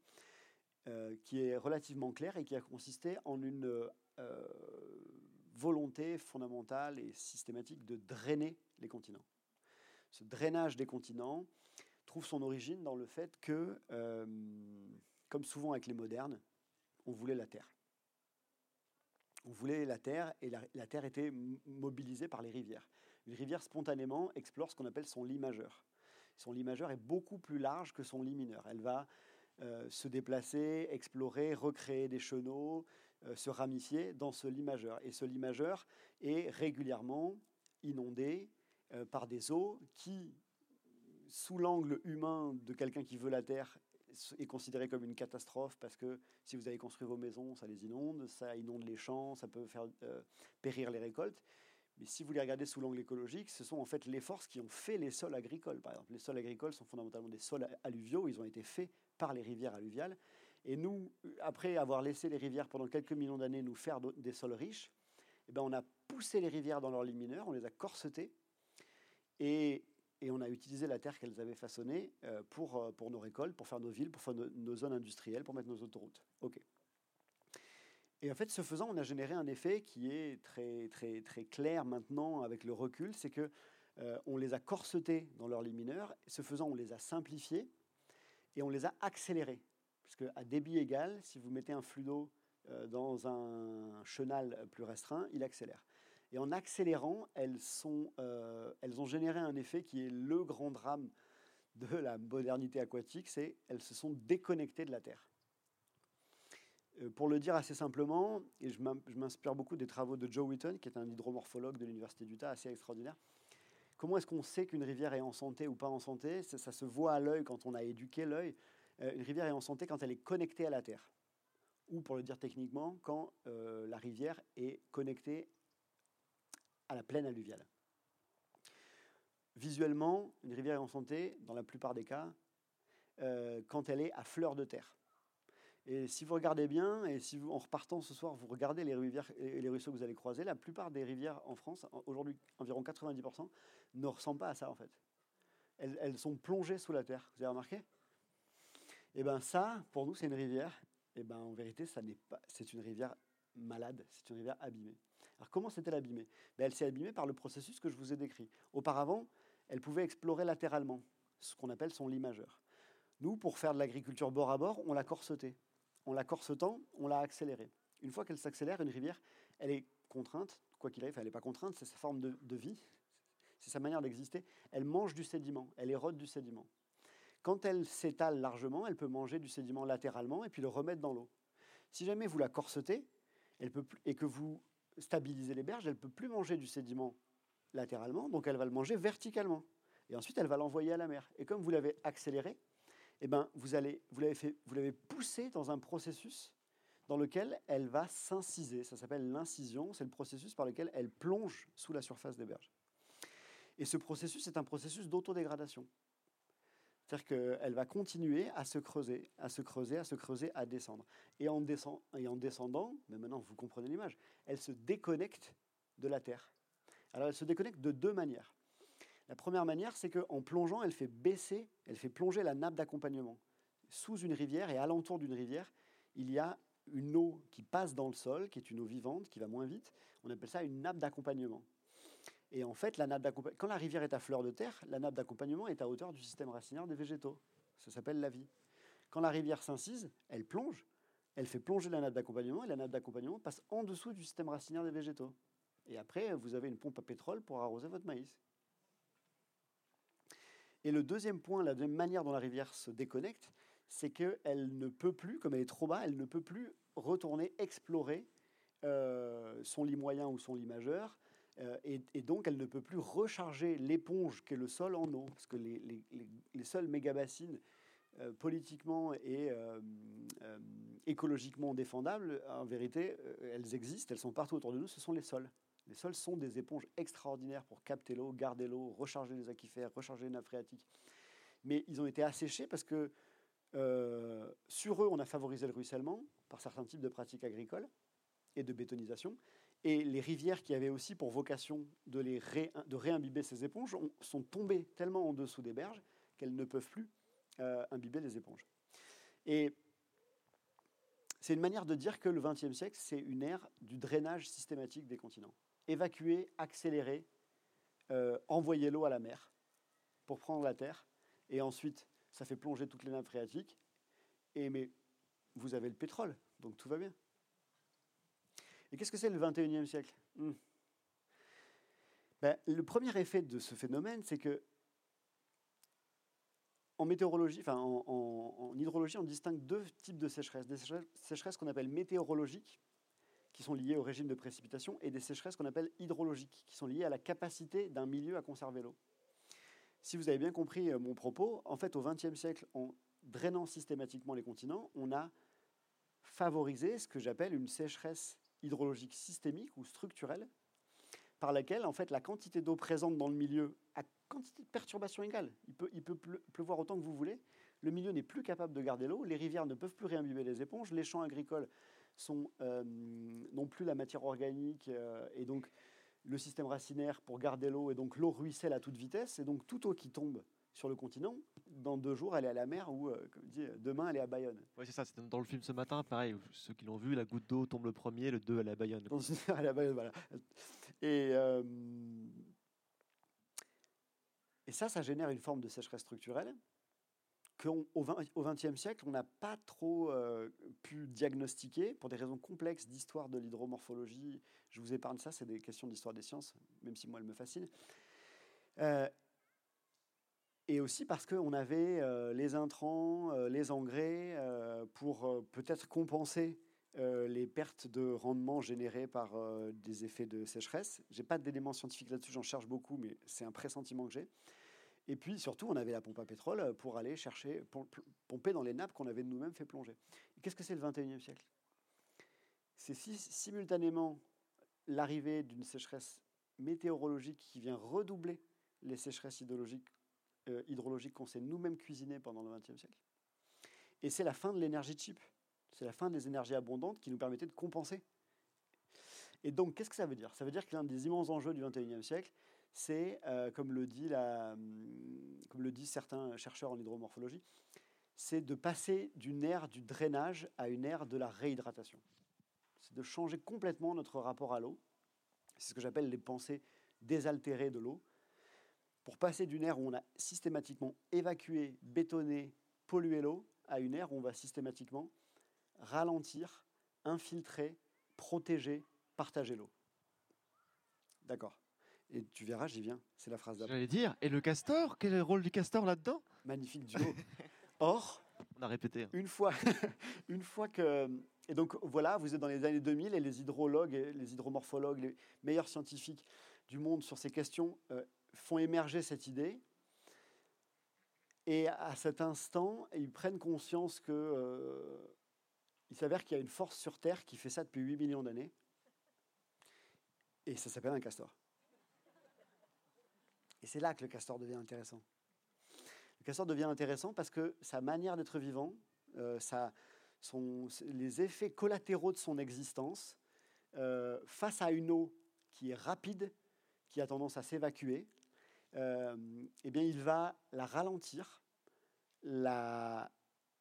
euh, qui est relativement clair et qui a consisté en une euh, volonté fondamentale et systématique de drainer les continents. Ce drainage des continents trouve son origine dans le fait que, euh, comme souvent avec les modernes, on voulait la terre. On voulait la terre et la, terre était mobilisée par les rivières. Une rivière spontanément explore ce qu'on appelle son lit majeur. Son lit majeur est beaucoup plus large que son lit mineur. Elle va euh, se déplacer, explorer, recréer des chenaux, euh, se ramifier dans ce lit majeur. Et ce lit majeur est régulièrement inondé euh, par des eaux qui, sous l'angle humain de quelqu'un qui veut la terre, est considéré comme une catastrophe parce que si vous avez construit vos maisons, ça les inonde, ça inonde les champs, ça peut faire périr les récoltes. Mais si vous les regardez sous l'angle écologique, ce sont en fait les forces qui ont fait les sols agricoles. Par exemple, les sols agricoles sont fondamentalement des sols alluviaux, ils ont été faits par les rivières alluviales. Et nous, après avoir laissé les rivières pendant quelques millions d'années nous faire des sols riches, eh ben on a poussé les rivières dans leur lit mineur, on les a corsetées, et, on a utilisé la terre qu'elles avaient façonnée euh, pour, euh, pour nos récoltes, pour faire nos villes, pour faire nos, zones industrielles, pour mettre nos autoroutes. OK. Et en fait, ce faisant, on a généré un effet qui est très, très, très clair maintenant avec le recul, c'est que euh, on les a corsetés dans leur lit mineur, ce faisant, on les a simplifiés, et on les a accélérés. Parce qu'à débit égal, si vous mettez un flux d'eau dans un chenal plus restreint, il accélère. Et en accélérant, euh, elles ont généré un effet qui est le grand drame de la modernité aquatique, c'est elles se sont déconnectées de la Terre. Euh, pour le dire assez simplement, et je m'inspire beaucoup des travaux de Joe Wheaton, qui est un hydromorphologue de l'Université d'Utah, assez extraordinaire. Comment est-ce qu'on sait qu'une rivière est en santé ou pas en santé? Ça, se voit à l'œil quand on a éduqué l'œil. Euh, une rivière est en santé quand elle est connectée à la Terre. Ou pour le dire techniquement, quand la rivière est connectée à la plaine alluviale. Visuellement, une rivière est en santé, dans la plupart des cas, quand elle est à fleur de terre. Et si vous regardez bien, et si vous, en repartant ce soir, vous regardez les rivières et les ruisseaux que vous allez croiser, la plupart des rivières en France, aujourd'hui environ 90%, ne ressemblent pas à ça en fait. Elles, sont plongées sous la terre. Vous avez remarqué? Et eh bien ça, pour nous, c'est une rivière. Et eh ben en vérité. C'est une rivière malade. C'est une rivière abîmée. Alors comment s'est-elle abîmée? Ben, Elle s'est abîmée par le processus que je vous ai décrit. Auparavant, elle pouvait explorer latéralement, ce qu'on appelle son lit majeur. Nous, pour faire de l'agriculture bord à bord, on l'a corseté on la corsetant, on l'a accélérée. Une fois qu'elle s'accélère, une rivière, elle est contrainte, quoi qu'il arrive, elle n'est pas contrainte, c'est sa forme de, vie, c'est sa manière d'exister. Elle mange du sédiment, elle érode du sédiment. Quand elle s'étale largement, elle peut manger du sédiment latéralement et puis le remettre dans l'eau. Si jamais vous la corsetez elle peut, et que vous stabilisez les berges, elle ne peut plus manger du sédiment latéralement, donc elle va le manger verticalement. Et ensuite, elle va l'envoyer à la mer. Et comme vous l'avez accéléré, eh ben, vous, allez, vous l'avez poussée dans un processus dans lequel elle va s'inciser. Ça s'appelle l'incision. C'est le processus par lequel elle plonge sous la surface des berges. Et ce processus est un processus d'autodégradation. C'est-à-dire qu'elle va continuer à se creuser, à se creuser, à se creuser, à descendre. Et en, descendant, mais maintenant vous comprenez l'image, elle se déconnecte de la Terre. Alors elle se déconnecte de deux manières. La première manière, c'est qu'en plongeant, elle fait baisser, elle fait plonger la nappe d'accompagnement. Sous une rivière et alentour d'une rivière, il y a une eau qui passe dans le sol, qui est une eau vivante, qui va moins vite. On appelle ça une nappe d'accompagnement. Et en fait, quand la rivière est à fleur de terre, la nappe d'accompagnement est à hauteur du système racinaire des végétaux. Ça s'appelle la vie. Quand la rivière s'incise, elle plonge, elle fait plonger la nappe d'accompagnement et la nappe d'accompagnement passe en dessous du système racinaire des végétaux. Et après, vous avez une pompe à pétrole pour arroser votre maïs. Et le deuxième point, la deuxième manière dont la rivière se déconnecte, c'est qu'elle ne peut plus, comme elle est trop bas, elle ne peut plus retourner explorer euh, son lit moyen ou son lit majeur. Euh, et, donc, elle ne peut plus recharger l'éponge qu'est le sol en eau. Parce que les, les, les, seules mégabassines euh, politiquement et écologiquement défendables, en vérité, elles existent, elles sont partout autour de nous, ce sont les sols. Les sols sont des éponges extraordinaires pour capter l'eau, garder l'eau, recharger les aquifères, recharger les nappes phréatiques. Mais ils ont été asséchés parce que euh, sur eux, on a favorisé le ruissellement par certains types de pratiques agricoles et de bétonisation. Et les rivières qui avaient aussi pour vocation de, les de réimbiber ces éponges sont tombées tellement en dessous des berges qu'elles ne peuvent plus euh, imbiber les éponges. Et c'est une manière de dire que le XXe siècle, c'est une ère du drainage systématique des continents évacuer, accélérer, euh, envoyer l'eau à la mer pour prendre la terre. Et ensuite, ça fait plonger toutes les nappes phréatiques. Et mais vous avez le pétrole, donc tout va bien. Et qu'est-ce que c'est le 21e siècle? Hmm. ben, Le premier effet de ce phénomène, c'est que en météorologie, enfin en, hydrologie, on distingue deux types de sécheresses. Des sécheresses qu'on appelle météorologiques, qui sont liées au régime de précipitation, et des sécheresses qu'on appelle hydrologiques, qui sont liées à la capacité d'un milieu à conserver l'eau. Si vous avez bien compris euh, mon propos, en fait, au XXe siècle, en drainant systématiquement les continents, on a favorisé ce que j'appelle une sécheresse hydrologique systémique ou structurelle, par laquelle en fait la quantité d'eau présente dans le milieu a quantité de perturbations égale. Il peut, il peut pleuvoir autant que vous voulez. Le milieu n'est plus capable de garder l'eau. Les rivières ne peuvent plus réimbiber les éponges. Les champs agricoles sont euh, non plus la matière organique euh, et donc le système racinaire pour garder l'eau et donc l'eau ruisselle à toute vitesse et donc toute eau qui tombe sur le continent, dans deux jours, elle est à la mer ou, euh, comme dit, demain, elle est à Bayonne. Oui, c'est ça. C'est dans le film ce matin, pareil. Ceux qui l'ont vu, la goutte d'eau tombe le premier, le deux, elle est à Bayonne. à la Bayonne, voilà. Et, et ça, ça génère une forme de sécheresse structurelle qu'au XXe siècle, on n'a pas trop euh, pu diagnostiquer pour des raisons complexes d'histoire de l'hydromorphologie. Je vous épargne ça, c'est des questions d'histoire des sciences, même si moi, elles me fascinent. Euh, et aussi parce qu'on avait euh, les intrants, les engrais, pour peut-être compenser les pertes de rendement générées par des effets de sécheresse. Je n'ai pas d'éléments scientifiques là-dessus, j'en cherche beaucoup, mais c'est un pressentiment que j'ai. Et puis surtout, on avait la pompe à pétrole pour aller chercher, pomper dans les nappes qu'on avait nous-mêmes fait plonger. Qu'est-ce que c'est le 21e siècle? C'est simultanément l'arrivée d'une sécheresse météorologique qui vient redoubler les sécheresses hydrologiques, euh, hydrologiques qu'on s'est nous-mêmes cuisinées pendant le 20e siècle. Et c'est la fin de l'énergie cheap. C'est la fin des énergies abondantes qui nous permettait de compenser. Et donc, qu'est-ce que ça veut dire? Ça veut dire que l'un des immenses enjeux du 21e siècle, c'est, euh, comme, le dit hum, comme le disent certains chercheurs en hydromorphologie, c'est de passer d'une ère du drainage à une ère de la réhydratation. C'est de changer complètement notre rapport à l'eau. C'est ce que j'appelle les pensées désaltérées de l'eau. Pour passer d'une ère où on a systématiquement évacué, bétonné, pollué l'eau, à une ère où on va systématiquement ralentir, infiltrer, protéger, partager l'eau. D'accord. Et tu verras, j'y viens. C'est la phrase d'après. J'allais dire. Et le castor Quel est le rôle du castor là-dedans? Magnifique duo. [laughs] Or, on a répété. Hein. Une fois, [laughs] une fois que et donc voilà, vous êtes dans les années 2000 et les hydrologues, les hydromorphologues, les meilleurs scientifiques du monde sur ces questions euh, font émerger cette idée. Et à cet instant, ils prennent conscience que euh, il s'avère qu'il y a une force sur Terre qui fait ça depuis 8 millions d'années. Et ça s'appelle un castor. Et c'est là que le castor devient intéressant. Le castor devient intéressant parce que sa manière d'être vivant, euh, les effets collatéraux de son existence, euh, face à une eau qui est rapide, qui a tendance à s'évacuer, eh bien, il va la ralentir,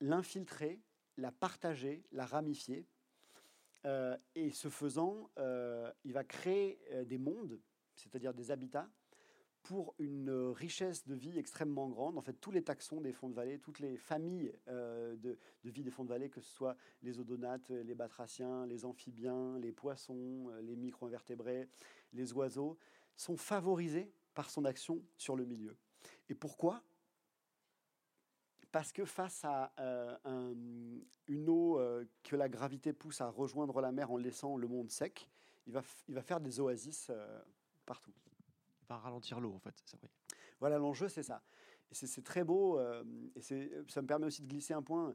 l'infiltrer, la, partager, la ramifier. et ce faisant, il va créer des mondes, c'est-à-dire des habitats, pour une richesse de vie extrêmement grande. En fait, tous les taxons des fonds de vallée, toutes les familles euh, de, vie des fonds de vallée, que ce soit les odonates, les batraciens, les amphibiens, les poissons, euh, les micro-invertébrés, les oiseaux, sont favorisés par son action sur le milieu. Et pourquoi? Parce que face à euh, une eau que la gravité pousse à rejoindre la mer en laissant le monde sec, il va, il va faire des oasis partout va ralentir l'eau, en fait. Vrai. Voilà, l'enjeu, c'est ça. C'est très beau, euh, et ça me permet aussi de glisser un point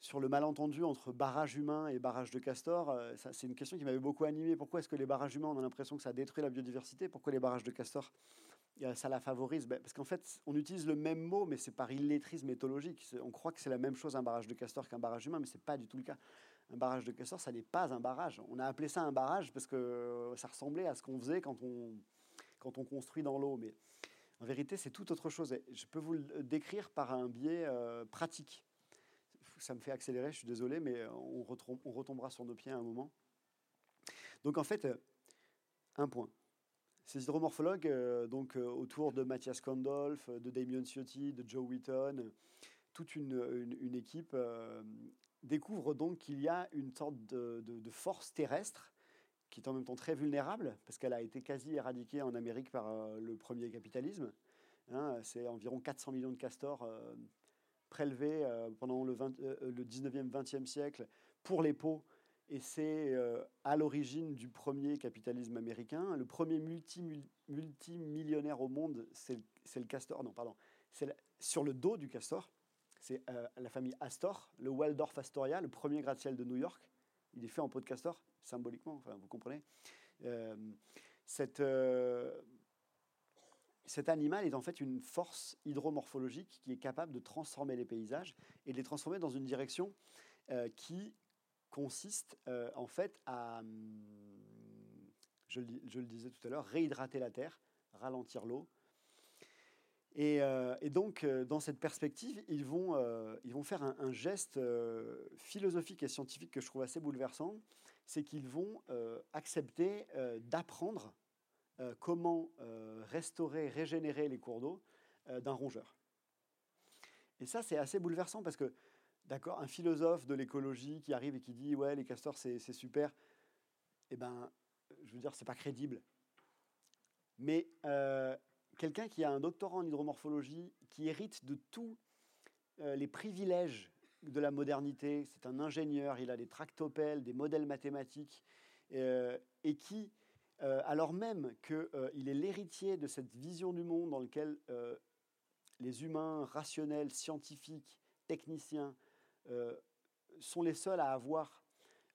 sur le malentendu entre barrage humain et barrage de castor. Euh, c'est une question qui m'avait beaucoup animé. Pourquoi est-ce que les barrages humains, on a l'impression que ça détruit la biodiversité? Pourquoi les barrages de castor, ça la favorise? Ben, Parce qu'en fait, on utilise le même mot, mais c'est par illettrisme méthodologique. On croit que c'est la même chose un barrage de castor qu'un barrage humain, mais c'est pas du tout le cas. Un barrage de castor, ça n'est pas un barrage. On a appelé ça un barrage parce que ça ressemblait à ce qu'on faisait quand on quand on construit dans l'eau. Mais en vérité, c'est tout autre chose. je peux vous le décrire par un biais euh, pratique. Ça me fait accélérer, je suis désolé, mais on, on retombera sur nos pieds à un moment. Donc en fait, un point. Ces hydromorphologues, euh, donc euh, autour de Mathias Kandolf, de Damien Ciotti, de Joe Wheaton, toute une, équipe découvre donc qu'il y a une sorte de, force terrestre qui est en même temps très vulnérable, parce qu'elle a été quasi éradiquée en Amérique par euh, le premier capitalisme. Hein, c'est environ 400 millions de castors euh, prélevés euh, pendant le, 19e, 20e siècle pour les peaux, et c'est à l'origine du premier capitalisme américain. Le premier multi, multimillionnaire au monde, c'est le, castor. Non, pardon. C'est sur le dos du castor. C'est la famille Astor, le Waldorf Astoria, le premier gratte-ciel de New York. Il est fait en peau de castor symboliquement, enfin, vous comprenez. Euh, cette, euh, cet animal est en fait une force hydromorphologique qui est capable de transformer les paysages et de les transformer dans une direction euh, qui consiste en fait à, je, je, le disais tout à l'heure, réhydrater la terre, ralentir l'eau. Et, donc, dans cette perspective, ils vont, ils vont faire un, geste philosophique et scientifique que je trouve assez bouleversant c'est qu'ils vont euh, accepter euh, d'apprendre euh, comment restaurer, régénérer les cours d'eau d'un rongeur. Et ça, c'est assez bouleversant parce que, d'accord, un philosophe de l'écologie qui arrive et qui dit ouais, les castors, c'est super, eh ben, je veux dire, c'est pas crédible. Mais euh, quelqu'un qui a un doctorat en hydromorphologie, qui hérite de tous euh, les privilèges de la modernité, c'est un ingénieur, il a des tractopelles, des modèles mathématiques, euh, et qui, alors même qu'il est l'héritier de cette vision du monde dans laquelle les humains rationnels, scientifiques, techniciens sont les seuls à avoir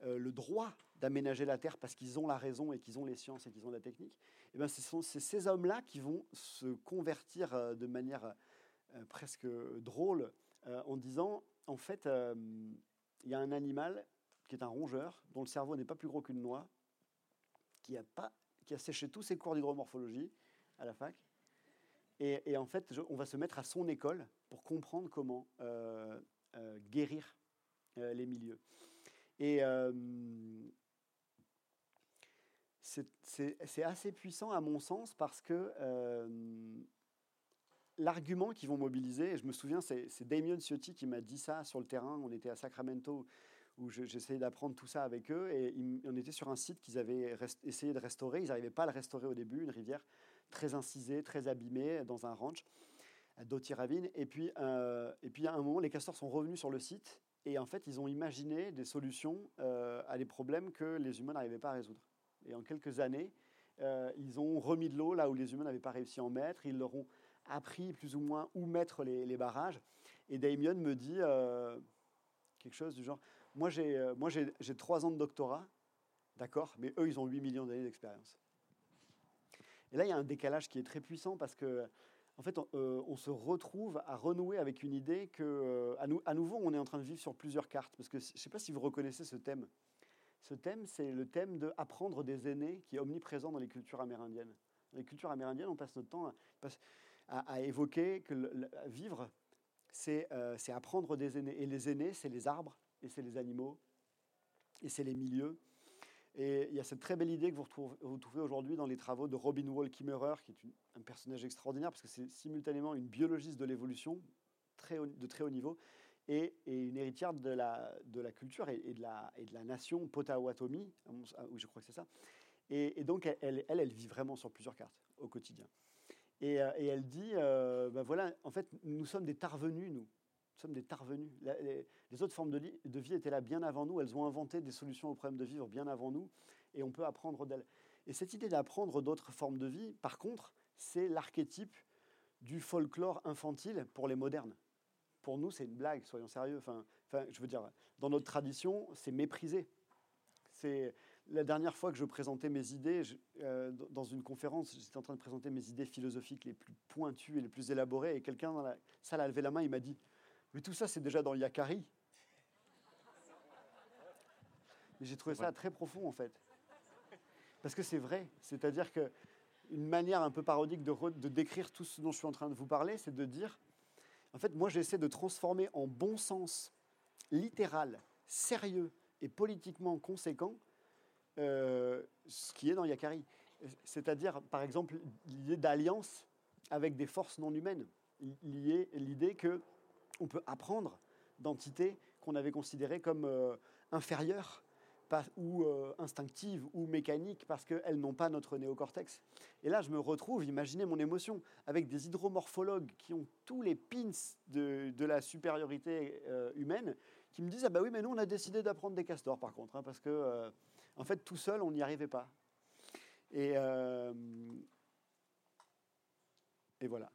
le droit d'aménager la Terre parce qu'ils ont la raison et qu'ils ont les sciences et qu'ils ont la technique, et eh bien, ces hommes-là qui vont se convertir euh, de manière euh, presque drôle euh, en disant, en fait, il y a un animal qui est un rongeur, dont le cerveau n'est pas plus gros qu'une noix, qui a, pas, qui a séché tous ses cours d'hydromorphologie à la fac. Et, en fait, on va se mettre à son école pour comprendre comment guérir les milieux. Et, c'est assez puissant à mon sens parce que euh, l'argument qu'ils vont mobiliser, et je me souviens, c'est Damien Ciotti qui m'a dit ça sur le terrain, on était à Sacramento où j'essayais d'apprendre tout ça avec eux, et on était sur un site qu'ils avaient essayé de restaurer, ils n'arrivaient pas à le restaurer au début, une rivière très incisée, très abîmée, dans un ranch, à Dottie Ravine, et puis, euh, et puis à un moment, les castors sont revenus sur le site, et en fait, ils ont imaginé des solutions euh, à des problèmes que les humains n'arrivaient pas à résoudre. Et en quelques années, euh, ils ont remis de l'eau là où les humains n'avaient pas réussi à en mettre. Ils leur ont appris plus ou moins où mettre les, barrages. Et Damien me dit quelque chose du genre Moi, j'ai euh, j'ai trois ans de doctorat, d'accord, mais eux, ils ont 8 millions d'années d'expérience. Et là, il y a un décalage qui est très puissant parce que, en fait, on, se retrouve à renouer avec une idée que, à, nous, à nouveau, on est en train de vivre sur plusieurs cartes. Parce que je ne sais pas si vous reconnaissez ce thème. Ce thème, c'est le thème de apprendre des aînés qui est omniprésent dans les cultures amérindiennes. Dans les cultures amérindiennes, on passe notre temps à, évoquer que vivre, euh, c'est apprendre des aînés. Et les aînés, c'est les arbres, et c'est les animaux, et c'est les milieux. Et il y a cette très belle idée que vous retrouvez, aujourd'hui dans les travaux de Robin Wall Kimmerer, qui est un personnage extraordinaire, parce que c'est simultanément une biologiste de l'évolution de très haut niveau, et, une héritière de la, culture et, de la, nation Potawatomi, oui, je crois que c'est ça. Et, donc, elle, elle, elle, vit vraiment sur plusieurs cartes au quotidien. Et, euh, elle dit, euh, ben voilà, en fait, nous sommes des tarvenus, nous. Nous sommes des tarvenus. Les, les autres formes de, vie étaient là bien avant nous. Elles ont inventé des solutions aux problèmes de vivre bien avant nous. Et on peut apprendre d'elles. Et cette idée d'apprendre d'autres formes de vie, par contre, c'est l'archétype du folklore infantile pour les modernes pour nous, c'est une blague, soyons sérieux. Enfin, je veux dire, dans notre tradition, c'est méprisé. C'est la dernière fois que je présentais mes idées euh, dans une conférence, j'étais en train de présenter mes idées philosophiques les plus pointues et les plus élaborées, et quelqu'un dans la salle a levé la main, il m'a dit Mais tout ça, c'est déjà dans Yakari. Mais j'ai trouvé ça très profond, en fait. Parce que c'est vrai. C'est-à-dire que une manière un peu parodique de, de décrire tout ce dont je suis en train de vous parler, c'est de dire en fait, moi, j'essaie de transformer en bon sens, littéral, sérieux et politiquement conséquent euh, ce qui est dans Yakari. C'est-à-dire, par exemple, l'idée d'alliance avec des forces non humaines, l'idée que on peut apprendre d'entités qu'on avait considérées comme euh, inférieures ou euh, instinctives ou mécaniques parce qu'elles n'ont pas notre néocortex. Et là, je me retrouve, imaginez mon émotion, avec des hydromorphologues qui ont tous les pins de, la supériorité euh, humaine, qui me disent, ah bah oui, mais nous, on a décidé d'apprendre des castors, par contre, hein, parce que, en fait, tout seul, on n'y arrivait pas. Et, voilà,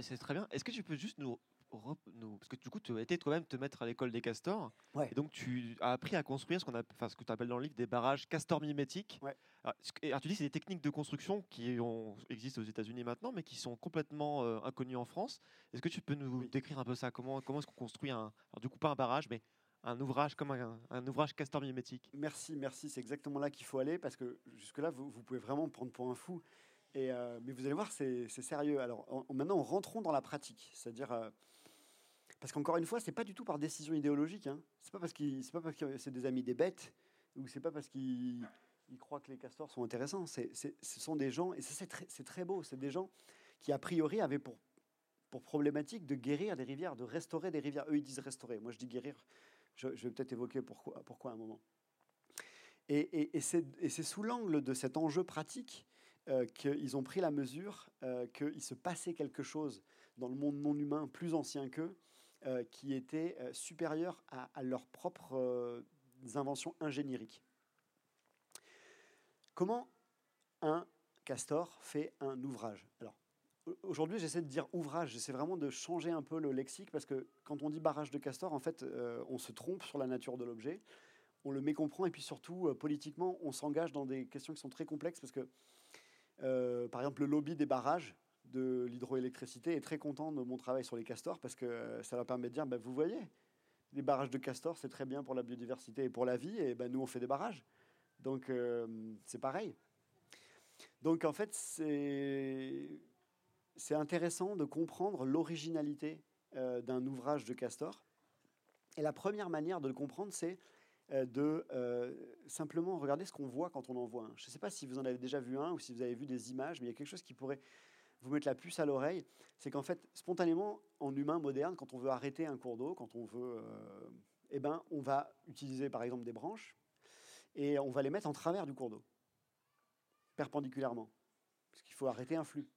c'est très bien. Est-ce que tu peux juste nous parce que du coup, tu as été toi-même te mettre à l'école des castors. Et donc, tu as appris à construire ce, qu'on a, enfin, ce que tu appelles dans le livre des barrages castor mimétiques. Alors, tu dis que c'est des techniques de construction qui ont, existent aux États-Unis maintenant, mais qui sont complètement euh, inconnues en France. Est-ce que tu peux nous décrire un peu ça? Comment, comment est-ce qu'on construit un. Alors, du coup, pas un barrage, mais un ouvrage comme un, ouvrage castor mimétique? Merci, merci. C'est exactement là qu'il faut aller parce que jusque-là, vous, vous, pouvez vraiment prendre pour un fou. Et, euh, mais vous allez voir, c'est sérieux. Alors maintenant, rentrons dans la pratique. C'est-à-dire, euh, parce qu'encore une fois, c'est pas du tout par décision idéologique. Hein. C'est pas parce qu'ils, c'est pas parce que c'est des amis des bêtes, ou c'est pas parce qu'ils croient que les castors sont intéressants. C'est, ce sont des gens, et c'est très, très beau, c'est des gens qui a priori avaient pour problématique de guérir des rivières, de restaurer des rivières. Eux, ils disent restaurer. Moi, je dis guérir. Je, vais peut-être évoquer pourquoi, à un moment. Et, et, c'est sous l'angle de cet enjeu pratique euh, qu'ils ont pris la mesure euh, qu'il se passait quelque chose dans le monde non humain plus ancien qu'eux, euh, qui était supérieur à, à leurs propres inventions ingénieriques. Comment un castor fait un ouvrage? Alors, aujourd'hui, j'essaie de dire ouvrage, j'essaie vraiment de changer un peu le lexique parce que quand on dit barrage de castor, en fait, euh, on se trompe sur la nature de l'objet, on le mécomprend et puis surtout, euh, politiquement, on s'engage dans des questions qui sont très complexes parce que, euh, par exemple, le lobby des barrages de l'hydroélectricité est très content de mon travail sur les castors parce que ça va permettre de dire, ben, vous voyez, les barrages de castors, c'est très bien pour la biodiversité et pour la vie, et ben, nous, on fait des barrages. Donc, c'est pareil. Donc, en fait, c'est intéressant de comprendre l'originalité euh, d'un ouvrage de Castor. Et la première manière de le comprendre, c'est euh, de euh, simplement regarder ce qu'on voit quand on en voit un. Je ne sais pas si vous en avez déjà vu un ou si vous avez vu des images, mais il y a quelque chose qui pourrait vous mettre la puce à l'oreille. C'est qu'en fait, spontanément, en humain moderne, quand on veut arrêter un cours d'eau, quand on veut, eh ben, on va utiliser par exemple des branches et on va les mettre en travers du cours d'eau, perpendiculairement, parce qu'il faut arrêter un flux.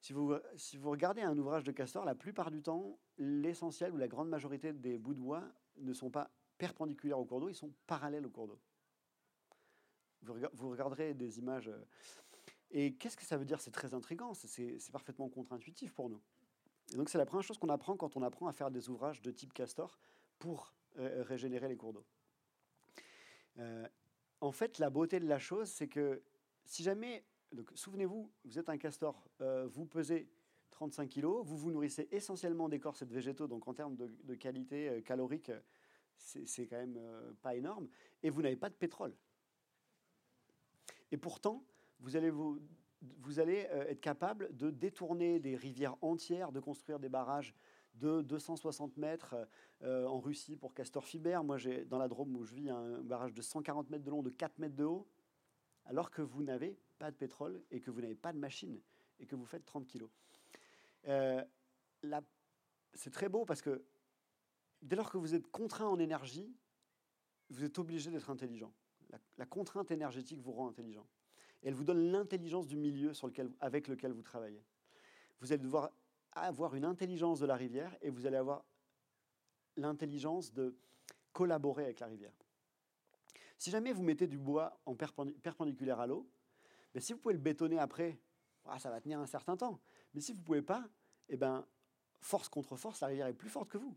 Si vous, si vous regardez un ouvrage de Castor, la plupart du temps, l'essentiel ou la grande majorité des bouts de bois ne sont pas perpendiculaires au cours d'eau, ils sont parallèles au cours d'eau. Vous, regarderez des images. Euh, et qu'est-ce que ça veut dire? C'est très intriguant, c'est parfaitement contre-intuitif pour nous. Et donc c'est la première chose qu'on apprend quand on apprend à faire des ouvrages de type Castor pour euh, régénérer les cours d'eau. Euh, en fait, la beauté de la chose, c'est que si jamais souvenez-vous, vous êtes un castor, euh, vous pesez 35 kg, vous vous nourrissez essentiellement d'écorces et de végétaux, donc en termes de, qualité calorique, c'est quand même pas énorme, et vous n'avez pas de pétrole. Et pourtant, vous allez, allez être capable de détourner des rivières entières, de construire des barrages de 260 mètres en Russie pour Castor Fiber. Moi, j'ai dans la Drôme où je vis un barrage de 140 mètres de long, de 4 mètres de haut, alors que vous n'avez pas de pétrole et que vous n'avez pas de machine et que vous faites 30 kilos. Euh, c'est très beau parce que dès lors que vous êtes contraint en énergie, vous êtes obligé d'être intelligent. La, contrainte énergétique vous rend intelligent. Et elle vous donne l'intelligence du milieu avec lequel vous travaillez. Vous allez devoir avoir une intelligence de la rivière et vous allez avoir l'intelligence de collaborer avec la rivière. Si jamais vous mettez du bois en perpendiculaire à l'eau, mais si vous pouvez le bétonner après, ah, ça va tenir un certain temps. Mais si vous ne pouvez pas, eh ben, force contre force, la rivière est plus forte que vous.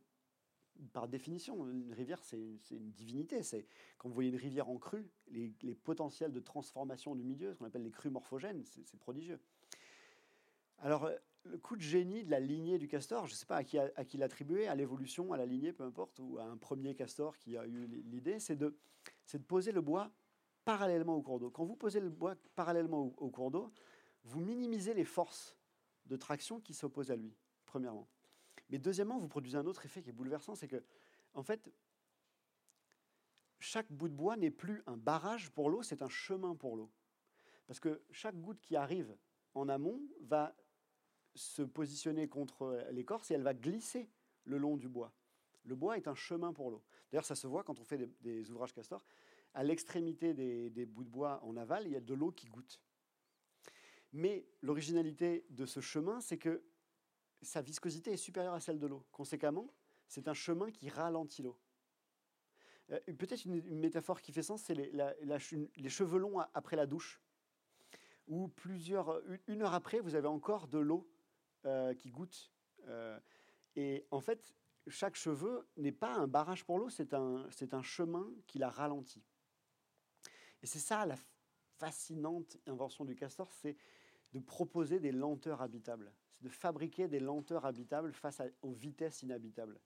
Par définition, une rivière, c'est une divinité. C'est Quand vous voyez une rivière en crue, les, potentiels de transformation du milieu, ce qu'on appelle les crues morphogènes, c'est prodigieux. Alors, le coup de génie de la lignée du castor, je ne sais pas à qui, l'attribuer, à l'évolution, à la lignée, peu importe, ou à un premier castor qui a eu l'idée, c'est de poser le bois parallèlement au cours d'eau. Quand vous posez le bois parallèlement au, cours d'eau, vous minimisez les forces de traction qui s'opposent à lui, premièrement. Mais deuxièmement, vous produisez un autre effet qui est bouleversant, c'est que, en fait, chaque bout de bois n'est plus un barrage pour l'eau, c'est un chemin pour l'eau. Parce que chaque goutte qui arrive en amont va se positionner contre l'écorce et elle va glisser le long du bois. Le bois est un chemin pour l'eau. D'ailleurs, ça se voit quand on fait des, des ouvrages castors à l'extrémité des, bouts de bois en aval, il y a de l'eau qui goûte. Mais l'originalité de ce chemin, c'est que sa viscosité est supérieure à celle de l'eau. Conséquemment, c'est un chemin qui ralentit l'eau. Euh, peut-être une, métaphore qui fait sens, c'est les, cheveux longs après la douche, où plusieurs, une heure après, vous avez encore de l'eau euh, qui goûte. Euh, et en fait, chaque cheveu n'est pas un barrage pour l'eau, c'est un, un chemin qui la ralentit. Et c'est ça la fascinante invention du castor, c'est de proposer des lenteurs habitables, de fabriquer des lenteurs habitables face aux vitesses inhabitables.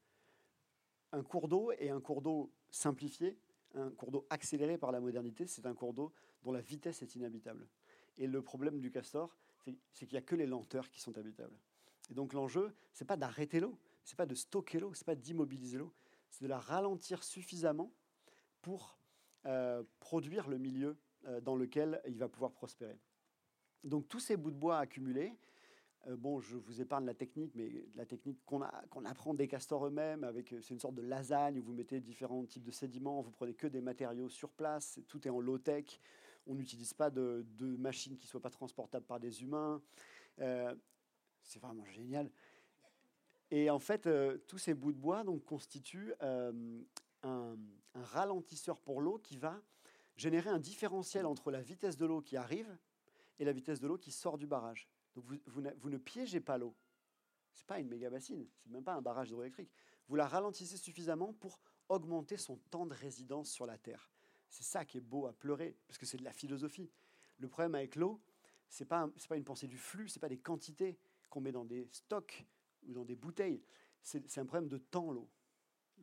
Un cours d'eau et un cours d'eau simplifié, un cours d'eau accéléré par la modernité, c'est un cours d'eau dont la vitesse est inhabitable. Et le problème du castor, c'est qu'il n'y a que les lenteurs qui sont habitables. Et donc l'enjeu, c'est pas d'arrêter l'eau, c'est pas de stocker l'eau, c'est pas d'immobiliser l'eau, c'est de la ralentir suffisamment pour euh, produire le milieu euh, dans lequel il va pouvoir prospérer. Donc tous ces bouts de bois accumulés bon, je vous épargne la technique, mais la technique qu'on apprend des castors eux-mêmes, avec c'est une sorte de lasagne où vous mettez différents types de sédiments, vous prenez que des matériaux sur place, tout est en low-tech, on n'utilise pas de, machines qui ne soient pas transportables par des humains. c'est vraiment génial. Et en fait, tous ces bouts de bois donc, constituent un, ralentisseur pour l'eau qui va générer un différentiel entre la vitesse de l'eau qui arrive et la vitesse de l'eau qui sort du barrage. Donc vous, vous, ne piégez pas l'eau. Ce n'est pas une méga bassine, ce n'est même pas un barrage hydroélectrique. Vous la ralentissez suffisamment pour augmenter son temps de résidence sur la Terre. C'est ça qui est beau à pleurer, parce que c'est de la philosophie. Le problème avec l'eau, ce n'est pas, pas une pensée du flux, ce n'est pas des quantités qu'on met dans des stocks ou dans des bouteilles. C'est un problème de temps, l'eau.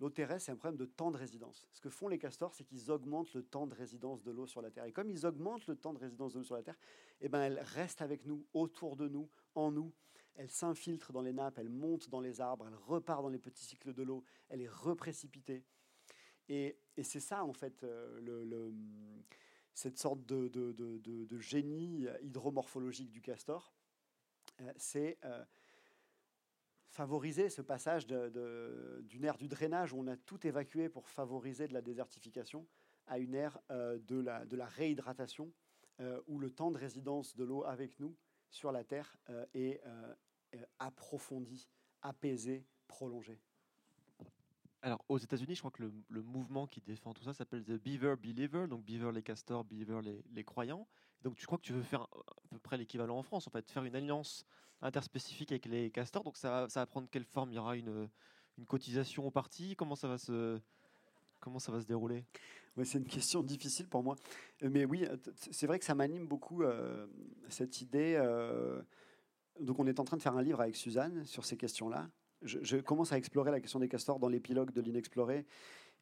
L'eau terrestre, c'est un problème de temps de résidence. Ce que font les castors, c'est qu'ils augmentent le temps de résidence de l'eau sur la Terre. Et comme ils augmentent le temps de résidence de l'eau sur la Terre, eh ben, elle reste avec nous, autour de nous, en nous. Elle s'infiltre dans les nappes, elle monte dans les arbres, elle repart dans les petits cycles de l'eau, elle est reprécipitée. Et, c'est ça, en fait, euh, cette sorte de, de, génie hydromorphologique du castor. Euh, c'est euh, favoriser ce passage d'une ère du drainage où on a tout évacué pour favoriser de la désertification à une ère euh, de, la, de la réhydratation euh, où le temps de résidence de l'eau avec nous sur la Terre euh, est approfondi, apaisé, prolongé. Alors, aux États-Unis, je crois que le, mouvement qui défend tout ça s'appelle The Beaver Believer, donc Beaver les castors, Beaver les, les croyants. Donc, tu crois que tu veux faire à peu près l'équivalent en France, en fait, faire une alliance interspécifique avec les castors. Donc ça, va prendre quelle forme? Il y aura une, une cotisation au parti? Comment ça va se, comment ça va se dérouler? Ouais, C'est une question [laughs] difficile pour moi. Euh, mais oui, euh, c'est vrai que ça m'anime beaucoup euh, cette idée. donc on est en train de faire un livre avec Suzanne sur ces questions-là. Je, commence à explorer la question des castors dans l'épilogue de l'inexploré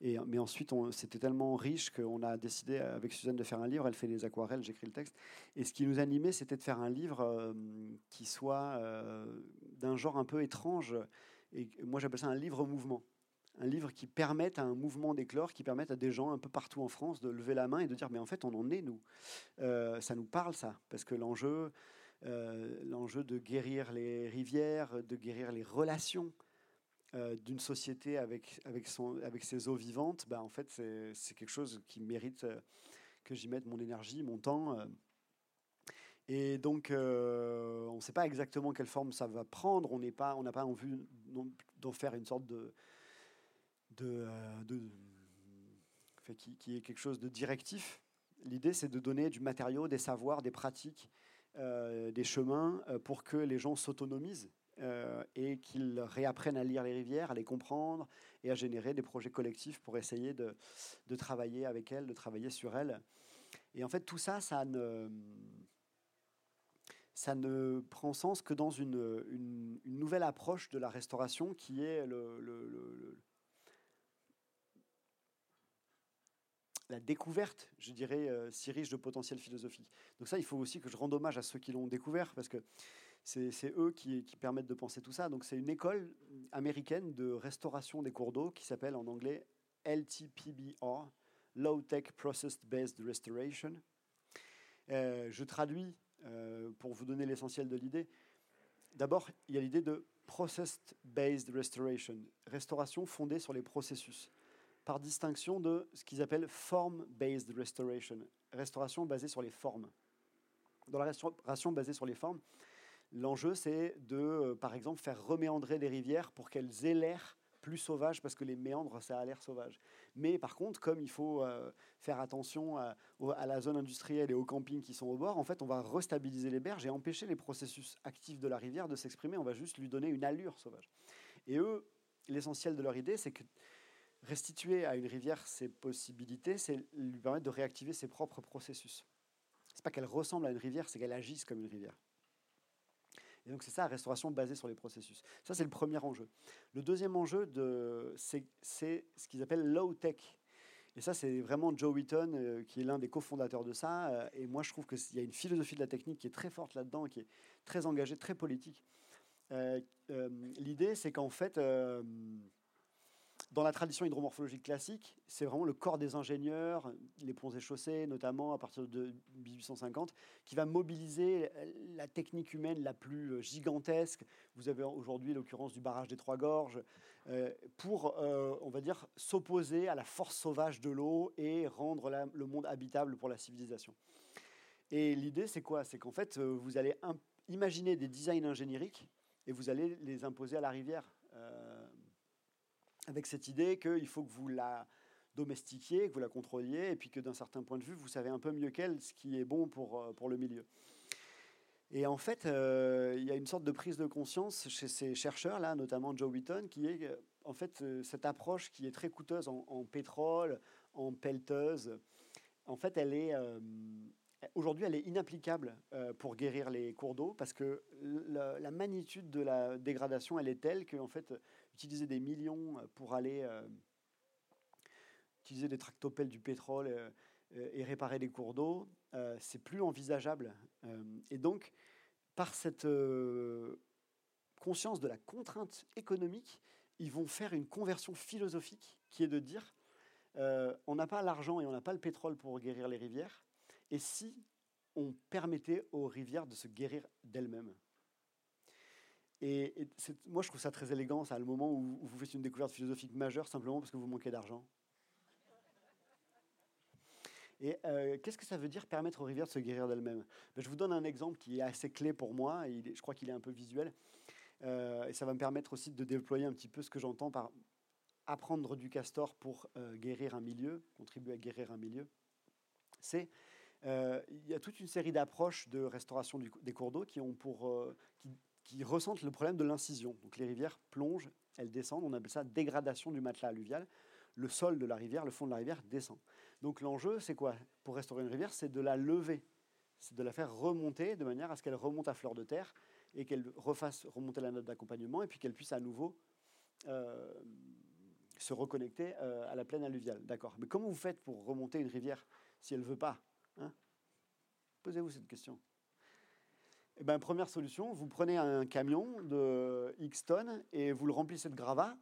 mais ensuite, c'était tellement riche qu'on a décidé avec Suzanne de faire un livre. Elle fait des aquarelles, j'écris le texte. Et ce qui nous animait, c'était de faire un livre euh, qui soit euh, d'un genre un peu étrange. Et moi, j'appelle ça un livre-mouvement. Un livre qui permette à un mouvement d'éclore, qui permette à des gens un peu partout en France de lever la main et de dire, mais en fait, on en est, nous. Euh, ça nous parle, ça. Parce que l'enjeu, l'enjeu de guérir les rivières, de guérir les relations, euh, d'une société avec, avec, son, avec ses eaux vivantes, bah, en fait, c'est quelque chose qui mérite euh, que j'y mette mon énergie, mon temps. Euh. Et donc, on ne sait pas exactement quelle forme ça va prendre. On n'a pas, on pas envie d'en faire une sorte de. de, de qui, qui, est quelque chose de directif. L'idée, c'est de donner du matériau, des savoirs, des pratiques, des chemins pour que les gens s'autonomisent euh, et qu'ils réapprennent à lire les rivières, à les comprendre et à générer des projets collectifs pour essayer de, travailler avec elles, de travailler sur elles. Et en fait, tout ça, ça ne, prend sens que dans une, nouvelle approche de la restauration qui est la découverte, je dirais, euh, si riche de potentiel philosophique. Donc ça, il faut aussi que je rende hommage à ceux qui l'ont découvert, parce que c'est eux qui, permettent de penser tout ça. Donc c'est une école américaine de restauration des cours d'eau qui s'appelle en anglais LTPBR, Low Tech Process Based Restoration. Euh, je traduis euh, pour vous donner l'essentiel de l'idée. D'abord, il y a l'idée de Process Based Restoration, restauration fondée sur les processus, par distinction de ce qu'ils appellent Form Based Restoration, restauration basée sur les formes. Dans la restauration basée sur les formes, L'enjeu, c'est de, euh, par exemple, faire reméandrer des rivières pour qu'elles l'air plus sauvage parce que les méandres, ça a l'air sauvage. Mais par contre, comme il faut euh, faire attention à, la zone industrielle et aux campings qui sont au bord, en fait, on va restabiliser les berges et empêcher les processus actifs de la rivière de s'exprimer. On va juste lui donner une allure sauvage. Et eux, l'essentiel de leur idée, c'est que restituer à une rivière ses possibilités, c'est lui permettre de réactiver ses propres processus. C'est pas qu'elle ressemble à une rivière, c'est qu'elle agisse comme une rivière. Et donc c'est ça, restauration basée sur les processus. Ça, c'est le premier enjeu. Le deuxième enjeu, c'est ce qu'ils appellent low-tech. Et ça, c'est vraiment Joe Wheaton, euh, qui est l'un des cofondateurs de ça. Euh, et moi, je trouve qu'il y a une philosophie de la technique qui est très forte là-dedans, qui est très engagée, très politique. Euh, l'idée, c'est qu'en fait, dans la tradition hydromorphologique classique, c'est vraiment le corps des ingénieurs, les ponts et chaussées notamment à partir de 1850, qui va mobiliser la technique humaine la plus gigantesque. Vous avez aujourd'hui l'occurrence du barrage des Trois Gorges, euh, pour, euh, on va dire, s'opposer à la force sauvage de l'eau et rendre le monde habitable pour la civilisation. Et l'idée, c'est quoi? C'est qu'en fait, euh, vous allez imaginer des designs ingénieriques et vous allez les imposer à la rivière avec cette idée qu'il faut que vous la domestiquiez, que vous la contrôliez, et puis que d'un certain point de vue, vous savez un peu mieux qu'elle ce qui est bon pour, euh, pour le milieu. Et en fait, euh, il y a une sorte de prise de conscience chez ces chercheurs-là, notamment Joe Wheaton, qui est euh, en fait cette approche qui est très coûteuse en, pétrole, en pelleteuse. En fait, elle est aujourd'hui, elle est inapplicable pour guérir les cours d'eau parce que la, la, magnitude de la dégradation, elle est telle qu'en fait, utiliser des millions euh, pour aller euh, utiliser des tractopelles du pétrole euh, et réparer des cours d'eau, c'est plus envisageable. et donc, par cette conscience de la contrainte économique, ils vont faire une conversion philosophique qui est de dire on n'a pas l'argent et on n'a pas le pétrole pour guérir les rivières, et si on permettait aux rivières de se guérir d'elles-mêmes? Et, moi, je trouve ça très élégant, ça, le moment où, vous faites une découverte philosophique majeure simplement parce que vous manquez d'argent. Et euh, qu'est-ce que ça veut dire permettre aux rivières de se guérir d'elles-mêmes? Ben, Je vous donne un exemple qui est assez clé pour moi, je crois qu'il est un peu visuel, euh, et ça va me permettre aussi de déployer un petit peu ce que j'entends par apprendre du castor pour euh, guérir un milieu, contribuer à guérir un milieu. C'est il y a toute une série d'approches de restauration des cours d'eau qui ont pour qui ressentent le problème de l'incision. Donc les rivières plongent, elles descendent, on appelle ça dégradation du matelas alluvial. Le sol de la rivière, le fond de la rivière descend. Donc l'enjeu, c'est quoi? Pour restaurer une rivière, c'est de la lever, c'est de la faire remonter de manière à ce qu'elle remonte à fleur de terre et qu'elle refasse remonter la note d'accompagnement et puis qu'elle puisse à nouveau euh, se reconnecter euh, à la plaine alluviale. D'accord. Mais comment vous faites pour remonter une rivière si elle ne veut pas hein? Posez-vous cette question. Eh ben, première solution, vous prenez un camion de X tonnes et vous le remplissez de gravats,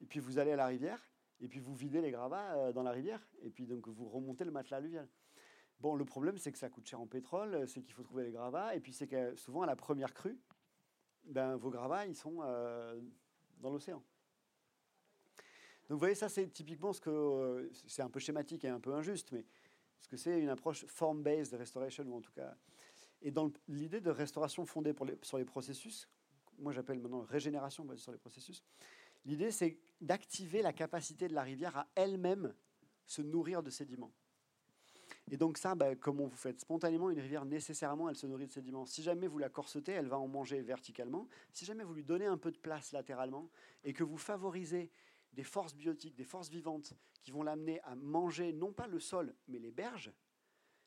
et puis vous allez à la rivière, et puis vous videz les gravats euh, dans la rivière, et puis donc vous remontez le matelas alluvial. Bon, le problème, c'est que ça coûte cher en pétrole, c'est qu'il faut trouver les gravats, et puis c'est que souvent à la première crue, ben, vos gravats, ils sont euh, dans l'océan. Donc vous voyez, ça c'est typiquement ce que, euh, c'est un peu schématique et un peu injuste, mais ce que c'est une approche form-based restoration, ou en tout cas et dans l'idée de restauration fondée sur les processus, moi j'appelle maintenant régénération basée sur les processus, l'idée c'est d'activer la capacité de la rivière à elle-même se nourrir de sédiments. Et donc ça, ben, comment vous faites Spontanément, une rivière, nécessairement, elle se nourrit de sédiments. Si jamais vous la corsetez, elle va en manger verticalement. Si jamais vous lui donnez un peu de place latéralement et que vous favorisez des forces biotiques, des forces vivantes qui vont l'amener à manger non pas le sol, mais les berges,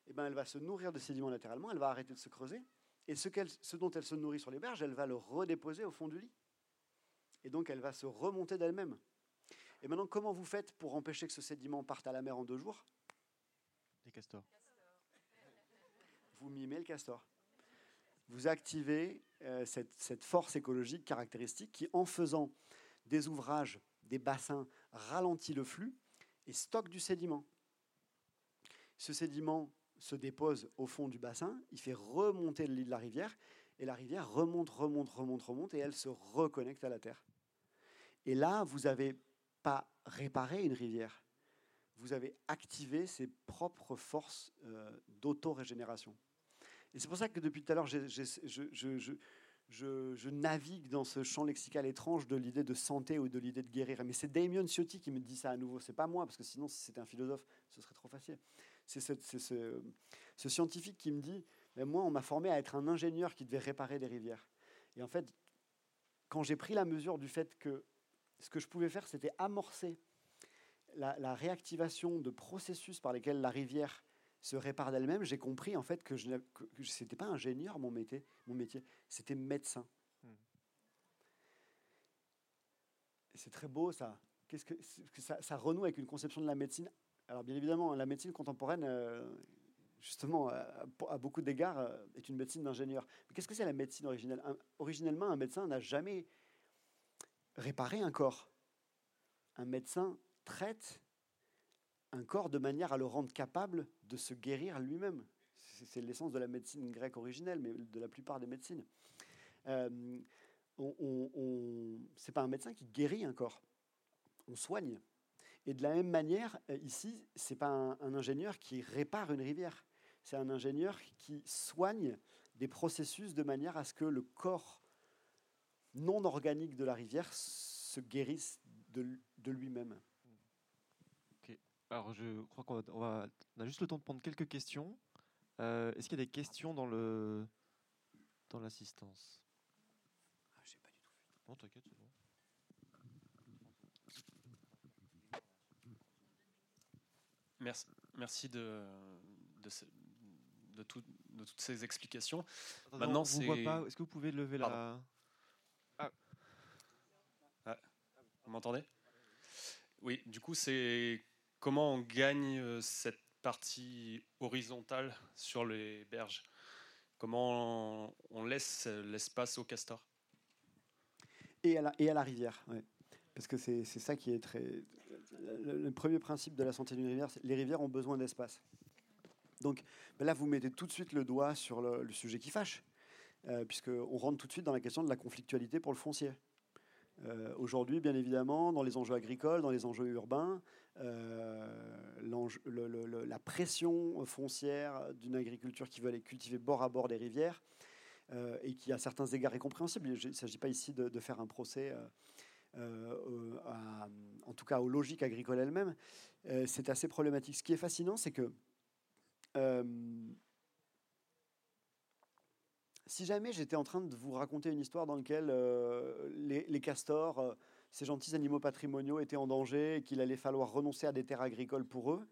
eh ben, elle va se nourrir de sédiments latéralement, elle va arrêter de se creuser, et ce, ce dont elle se nourrit sur les berges, elle va le redéposer au fond du lit. Et donc elle va se remonter d'elle-même. Et maintenant, comment vous faites pour empêcher que ce sédiment parte à la mer en deux jours? Les castors. [laughs] Vous mimez le castor. Vous activez euh, cette, cette force écologique caractéristique qui, en faisant des ouvrages, des bassins, ralentit le flux et stocke du sédiment. Ce sédiment se dépose au fond du bassin, il fait remonter le lit de la rivière, et la rivière remonte, remonte, remonte, remonte, et elle se reconnecte à la terre. Et là, vous n'avez pas réparé une rivière, vous avez activé ses propres forces euh, d'auto-régénération. Et c'est pour ça que depuis tout à l'heure, je, navigue dans ce champ lexical étrange de l'idée de santé ou de l'idée de guérir. Mais c'est Damien Ciotti qui me dit ça à nouveau. C'est pas moi, parce que sinon, si c'était un philosophe, ce serait trop facile. C'est ce, scientifique qui me dit mais Moi, on m'a formé à être un ingénieur qui devait réparer des rivières. Et en fait, quand j'ai pris la mesure du fait que ce que je pouvais faire, c'était amorcer la, réactivation de processus par lesquels la rivière se répare d'elle-même, j'ai compris en fait que ce n'était pas ingénieur mon métier, mon métier c'était médecin. Hmm. C'est très beau ça. Qu'est-ce que, ça, ça, renoue avec une conception de la médecine alors bien évidemment, la médecine contemporaine, euh, justement, à beaucoup d'égards, euh, est une médecine d'ingénieur. Mais qu'est-ce que c'est la médecine originelle? Originellement, un médecin n'a jamais réparé un corps. un médecin traite un corps de manière à le rendre capable de se guérir lui-même. C'est l'essence de la médecine grecque originelle, mais de la plupart des médecines. Euh, on, c'est pas un médecin qui guérit un corps, on soigne. Et de la même manière, euh, ici, c'est pas un, ingénieur qui répare une rivière, c'est un ingénieur qui soigne des processus de manière à ce que le corps non organique de la rivière se guérisse de, lui-même. Ok. Alors, je crois qu'on va, on a juste le temps de prendre quelques questions. Euh, est-ce qu'il y a des questions dans le dans l'assistance? Ah, J'ai pas du tout vu. Non, t'inquiète, c'est bon. Merci, merci de, de, de, tout, de toutes ces explications. Maintenant, c'est. Est-ce que vous pouvez lever la. Ah. ah. Vous m'entendez? Oui, du coup, c'est comment on gagne euh, cette partie horizontale sur les berges? Comment on, laisse l'espace au castor? Et à, la, et à la rivière, parce que c'est ça qui est très. Le, premier principe de la santé d'une rivière, c'est les rivières ont besoin d'espace. Donc ben là, vous mettez tout de suite le doigt sur le, sujet qui fâche, euh, puisqu'on rentre tout de suite dans la question de la conflictualité pour le foncier. Euh, aujourd'hui, bien évidemment, dans les enjeux agricoles, dans les enjeux urbains, euh, la pression foncière d'une agriculture qui veut aller cultiver bord à bord des rivières euh, et qui, à certains égards, est compréhensible. Il ne s'agit pas ici de, faire un procès, en tout cas aux logiques agricoles elles-mêmes. c'est assez problématique. Ce qui est fascinant, c'est que si jamais j'étais en train de vous raconter une histoire dans laquelle euh, les, castors, euh, ces gentils animaux patrimoniaux, étaient en danger et qu'il allait falloir renoncer à des terres agricoles pour eux,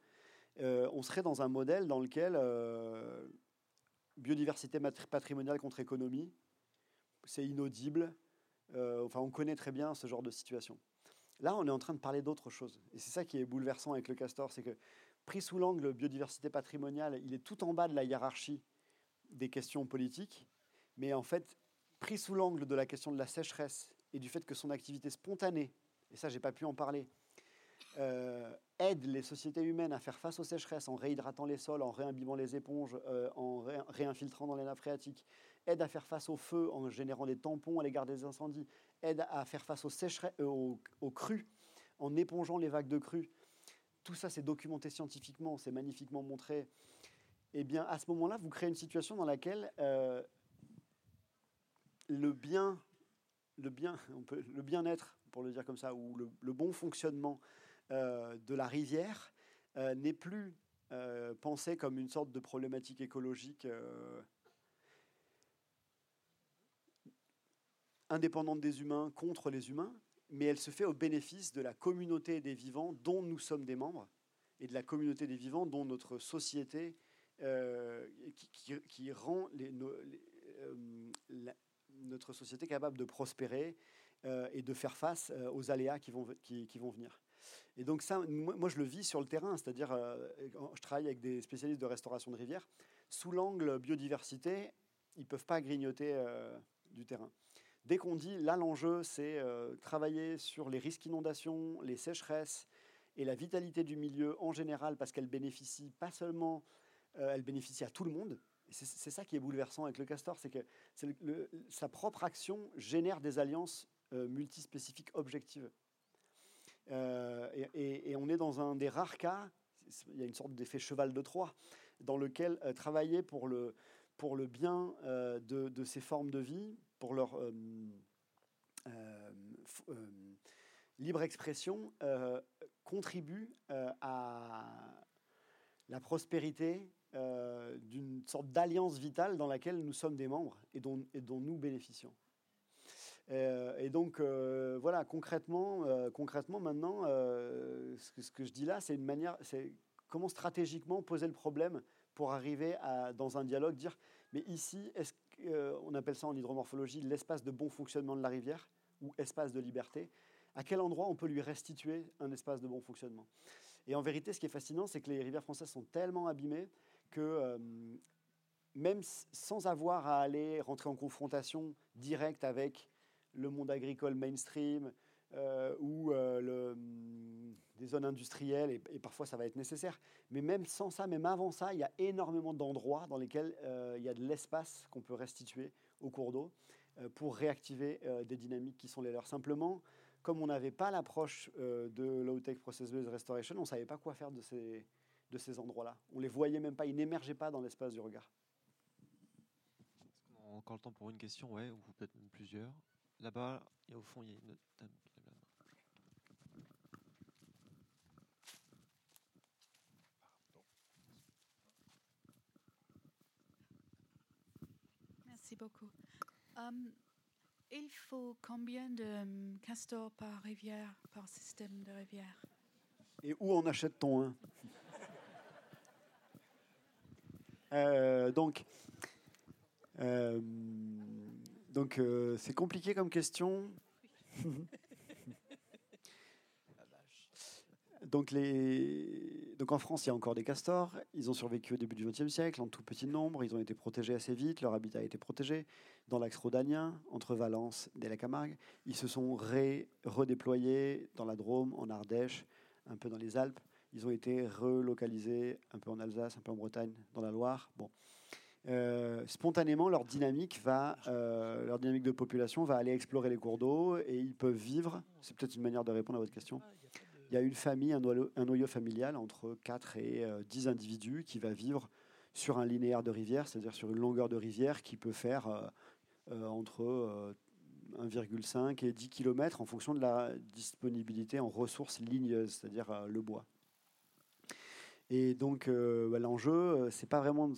euh, on serait dans un modèle dans lequel biodiversité patrimoniale contre économie, c'est inaudible. Enfin, on connaît très bien ce genre de situation. Là, on est en train de parler d'autre chose. Et c'est ça qui est bouleversant avec le castor, c'est que pris sous l'angle biodiversité patrimoniale, il est tout en bas de la hiérarchie des questions politiques mais en fait, pris sous l'angle de la question de la sécheresse et du fait que son activité spontanée, et ça j'ai pas pu en parler, euh, aide les sociétés humaines à faire face aux sécheresses en réhydratant les sols, en réimbibant les éponges, euh, en réinfiltrant dans les nappes phréatiques, aide à faire face au feu en générant des tampons à l'égard des incendies, aide à faire face aux, sécheresses, euh, aux, crues en épongeant les vagues de crues. Tout ça, c'est documenté scientifiquement, c'est magnifiquement montré. Eh bien, à ce moment-là, vous créez une situation dans laquelle le bien, le bien, [laughs] on peut, le bien-être, pour le dire comme ça, ou le, bon fonctionnement euh, de la rivière euh, n'est plus euh, pensé comme une sorte de problématique écologique indépendante des humains contre les humains, mais elle se fait au bénéfice de la communauté des vivants dont nous sommes des membres et de la communauté des vivants dont notre société qui, rend les, notre société capable de prospérer euh, et de faire face euh, aux aléas qui vont, qui, vont venir. Et donc ça, moi, je le vis sur le terrain, c'est-à-dire euh, je travaille avec des spécialistes de restauration de rivières. Sous l'angle biodiversité, ils ne peuvent pas grignoter du terrain. Dès qu'on dit là l'enjeu c'est travailler sur les risques d'inondation, les sécheresses et la vitalité du milieu en général parce qu'elle bénéficie pas seulement, elle bénéficie à tout le monde, c'est ça qui est bouleversant avec le castor, c'est que sa propre action génère des alliances euh, multispécifiques objectives. Euh, et, on est dans un des rares cas, il y a une sorte d'effet cheval de Troie, dans lequel euh, travailler pour le, pour le bien de, ces formes de vie, pour leur libre expression, contribue à la prospérité euh, d'une sorte d'alliance vitale dans laquelle nous sommes des membres et dont, et dont nous bénéficions. Euh, et donc, euh, voilà, concrètement, concrètement maintenant, ce que, ce, que, je dis là, c'est une manière, c'est comment stratégiquement poser le problème pour arriver à, dans un dialogue, dire, mais ici, est-ce on appelle ça en hydromorphologie l'espace de bon fonctionnement de la rivière ou espace de liberté, à quel endroit on peut lui restituer un espace de bon fonctionnement? Et en vérité, ce qui est fascinant, c'est que les rivières françaises sont tellement abîmées que euh, même sans avoir à aller rentrer en confrontation directe avec le monde agricole mainstream, euh, ou le, hum, des zones industrielles, et, parfois ça va être nécessaire. Mais même sans ça, même avant ça, il y a énormément d'endroits dans lesquels il y a de l'espace qu'on peut restituer au cours d'eau pour réactiver des dynamiques qui sont les leurs. Simplement, comme on n'avait pas l'approche de low-tech process-based restoration, on ne savait pas quoi faire de ces, endroits-là. On les voyait même pas, ils n'émergeaient pas dans l'espace du regard. Encore le temps pour une question, ou peut-être même plusieurs. Là-bas, au fond, il y a une Merci beaucoup. Um, il faut combien de um, castors par rivière, par système de rivière? Et où en achète-t-on un? [laughs] Euh, donc, euh, donc euh, c'est compliqué comme question. [laughs] donc, en France, il y a encore des castors. Ils ont survécu au début du XXe siècle en tout petit nombre. Ils ont été protégés assez vite. Leur habitat a été protégé. Dans l'axe rhodanien, entre Valence et la Camargue, ils se sont redéployés dans la Drôme, en Ardèche, un peu dans les Alpes. Ils ont été relocalisés un peu en Alsace, un peu en Bretagne, dans la Loire. Bon. Euh, spontanément, leur dynamique, va, euh, leur dynamique de population va aller explorer les cours d'eau et ils peuvent vivre. C'est peut-être une manière de répondre à votre question. Il y a une famille, un noyau, familial entre 4 et 10 euh, individus qui va vivre sur un linéaire de rivière, c'est-à-dire sur une longueur de rivière qui peut faire entre 1,5 et 10 km en fonction de la disponibilité en ressources ligneuses, c'est-à-dire le bois. Et donc, euh, bah, l'enjeu, euh, pas vraiment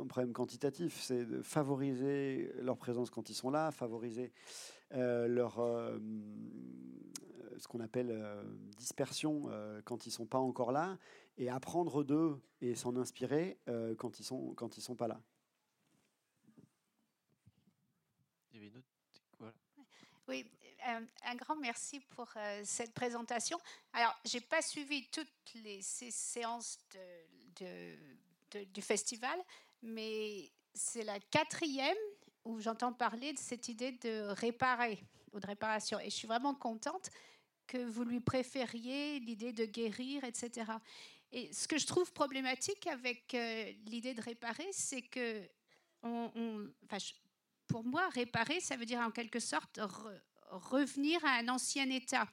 un problème quantitatif, c'est de favoriser leur présence quand ils sont là, favoriser euh, leur ce qu'on appelle dispersion quand ils sont pas encore là, et apprendre d'eux et s'en inspirer quand ils sont quand ils sont pas là. Oui, euh, un grand merci pour euh, cette présentation. Alors, je n'ai pas suivi toutes les séances du festival, mais c'est la quatrième où j'entends parler de cette idée de réparer ou de réparation. Et je suis vraiment contente que vous lui préfériez l'idée de guérir, etc. Et ce que je trouve problématique avec euh, l'idée de réparer, c'est que, pour moi, réparer, ça veut dire en quelque sorte revenir à un ancien état.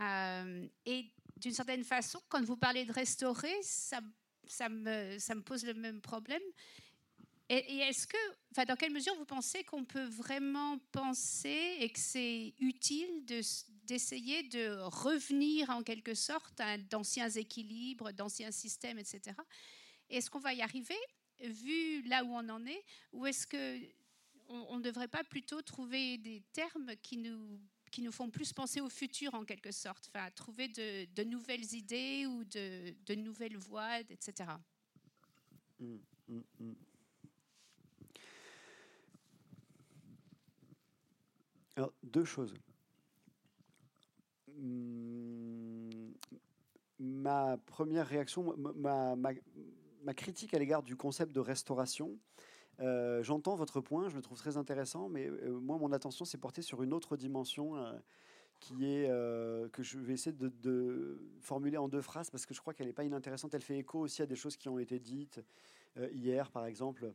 Euh, et d'une certaine façon, quand vous parlez de restaurer, ça me pose le même problème. Et, est-ce que, enfin, dans quelle mesure vous pensez qu'on peut vraiment penser et que c'est utile d'essayer de, revenir en quelque sorte à d'anciens équilibres, d'anciens systèmes, etc. Est-ce qu'on va y arriver, vu là où on en est, ou est-ce que on ne devrait pas plutôt trouver des termes qui nous, qui nous font plus penser au futur en quelque sorte, enfin, trouver de, nouvelles idées ou de, de nouvelles voies, etc. Deux choses. Ma première réaction, ma, ma, ma critique à l'égard du concept de restauration, euh, j'entends votre point, je le trouve très intéressant, mais euh, moi, mon attention s'est portée sur une autre dimension euh, qui est que je vais essayer de, formuler en deux phrases parce que je crois qu'elle n'est pas inintéressante. Elle fait écho aussi à des choses qui ont été dites hier, par exemple.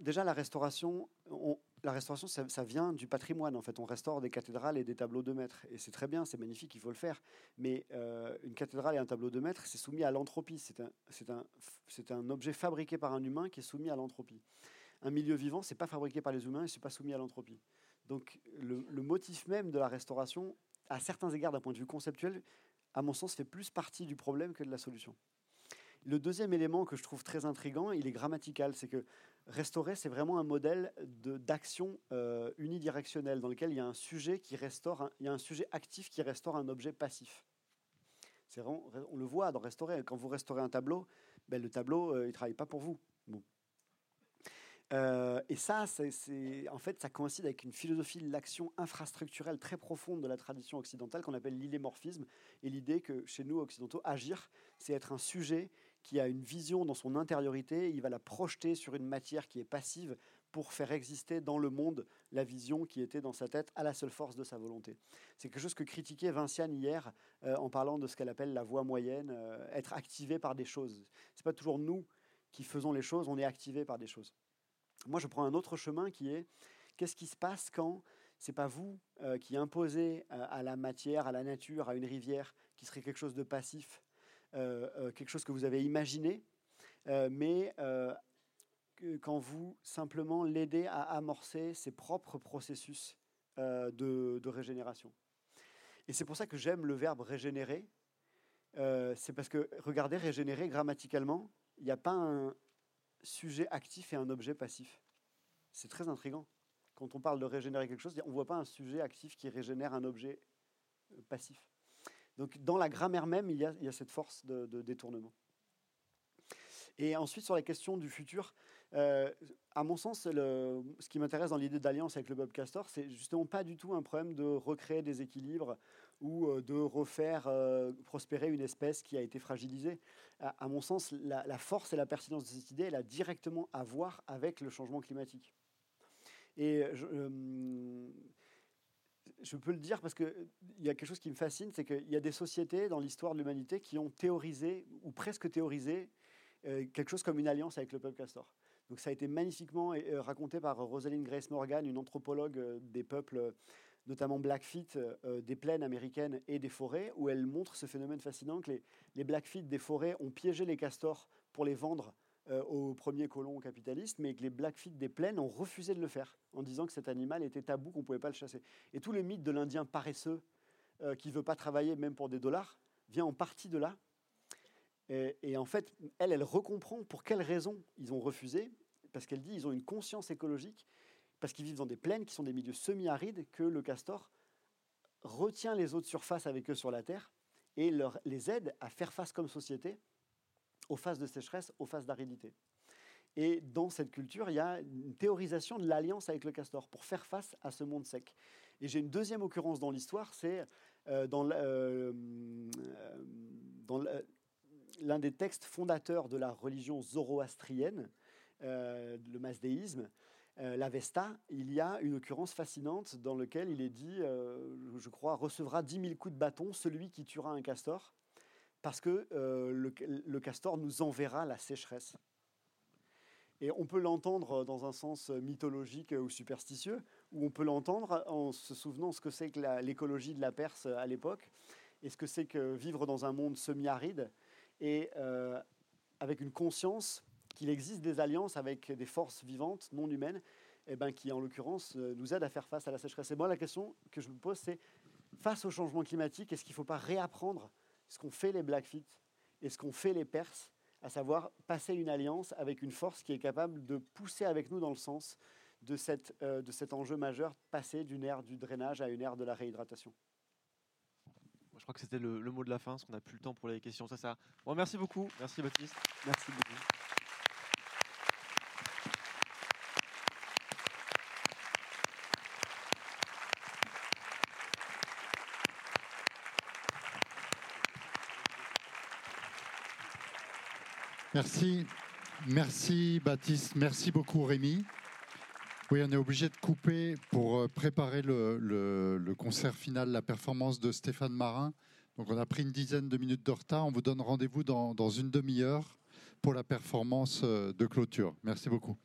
Déjà, la restauration, on, la restauration, ça, vient du patrimoine. En fait, on restaure des cathédrales et des tableaux de maître. Et c'est très bien, c'est magnifique, il faut le faire. Mais euh, une cathédrale et un tableau de maître, c'est soumis à l'entropie. C'est un, objet fabriqué par un humain qui est soumis à l'entropie. Un milieu vivant, c'est pas fabriqué par les humains et c'est pas soumis à l'entropie. Donc, le, motif même de la restauration, à certains égards, d'un point de vue conceptuel, à mon sens, fait plus partie du problème que de la solution. Le deuxième élément que je trouve très intrigant, il est grammatical, c'est que restaurer, c'est vraiment un modèle d'action euh, unidirectionnelle dans lequel il y a un sujet qui restaure, il y a un sujet actif qui restaure un objet passif. On le voit dans restaurer. Quand vous restaurez un tableau, ben, le tableau, euh, il travaille pas pour vous. Bon. Euh, et ça, en fait, ça coïncide avec une philosophie de l'action infrastructurelle très profonde de la tradition occidentale qu'on appelle l'illémorphisme et l'idée que chez nous occidentaux, agir, c'est être un sujet qui a une vision dans son intériorité, il va la projeter sur une matière qui est passive pour faire exister dans le monde la vision qui était dans sa tête à la seule force de sa volonté. C'est quelque chose que critiquait Vinciane hier euh, en parlant de ce qu'elle appelle la voie moyenne, euh, être activé par des choses. C'est pas toujours nous qui faisons les choses, on est activé par des choses. Moi, je prends un autre chemin qui est qu'est-ce qui se passe quand c'est pas vous euh, qui imposez à la matière, à la nature, à une rivière, qui serait quelque chose de passif, quelque chose que vous avez imaginé, mais quand vous simplement l'aidez à amorcer ses propres processus euh, de, régénération. Et c'est pour ça que j'aime le verbe régénérer. Euh, c'est parce que, regardez, régénérer grammaticalement, il n'y a pas un sujet actif et un objet passif. C'est très intrigant. Quand on parle de régénérer quelque chose, on ne voit pas un sujet actif qui régénère un objet euh, passif. Donc dans la grammaire même, il y a, cette force de, détournement. Et ensuite, sur la question du futur, euh, à mon sens, ce qui m'intéresse dans l'idée d'alliance avec le Bob Castor, c'est justement pas du tout un problème de recréer des équilibres ou euh, de refaire euh, prospérer une espèce qui a été fragilisée. À, mon sens, la, force et la pertinence de cette idée, elle a directement à voir avec le changement climatique. Et je, je peux le dire parce qu'il y a quelque chose qui me fascine, c'est qu'il y a des sociétés dans l'histoire de l'humanité qui ont théorisé, ou presque théorisé, quelque chose comme une alliance avec le peuple castor. Donc ça a été magnifiquement euh, raconté par Rosalind Grace Morgan, une anthropologue euh, des peuples, euh, notamment Blackfeet, des plaines américaines et des forêts, où elle montre ce phénomène fascinant que les Blackfeet des forêts ont piégé les castors pour les vendre aux premiers colons capitalistes, mais que les Blackfeet des plaines ont refusé de le faire, en disant que cet animal était tabou, qu'on ne pouvait pas le chasser. Et tout le mythe de l'Indien paresseux, qui ne veut pas travailler même pour des dollars, vient en partie de là, et, en fait, elle, elle recomprend pour quelles raisons ils ont refusé, parce qu'elle dit qu'ils ont une conscience écologique, parce qu'ils vivent dans des plaines qui sont des milieux semi-arides, que le castor retient les eaux de surface avec eux sur la Terre et les aide à faire face comme société aux phases de sécheresse, aux phases d'aridité. Et dans cette culture, il y a une théorisation de l'alliance avec le castor pour faire face à ce monde sec. Et j'ai une deuxième occurrence dans l'histoire, c'est euh, dans, euh, dans l'un des textes fondateurs de la religion zoroastrienne, euh, le masdéisme, euh, l'Avesta, il y a une occurrence fascinante dans laquelle il est dit, euh, je crois, recevra 10 000 coups de bâton celui qui tuera un castor, parce que le, castor nous enverra la sécheresse. Et on peut l'entendre dans un sens mythologique ou superstitieux, ou on peut l'entendre en se souvenant ce que c'est que l'écologie de la Perse à l'époque, et ce que c'est que vivre dans un monde semi-aride, et euh, avec une conscience qu'il existe des alliances avec des forces vivantes, non humaines, eh ben, qui en l'occurrence euh, nous aident à faire face à la sécheresse. Et moi, la question que je me pose, c'est face au changement climatique, est-ce qu'il ne faut pas réapprendre ce qu'ont fait les Blackfeet et ce qu'ont fait les Perses, à savoir passer une alliance avec une force qui est capable de pousser avec nous dans le sens de, cette, euh, de cet enjeu majeur, passer d'une ère du drainage à une ère de la réhydratation je crois que c'était le, mot de la fin, parce qu'on n'a plus le temps pour les questions. Ça, ça. Bon, merci beaucoup. Merci Baptiste. Merci beaucoup. Merci. Merci Baptiste. Merci beaucoup Rémi. Oui, on est obligé de couper pour euh, préparer le, concert final, la performance de Stéphane Marin. Donc on a pris une dizaine de minutes de retard. On vous donne rendez-vous dans une demi-heure pour la performance euh, de clôture. Merci beaucoup.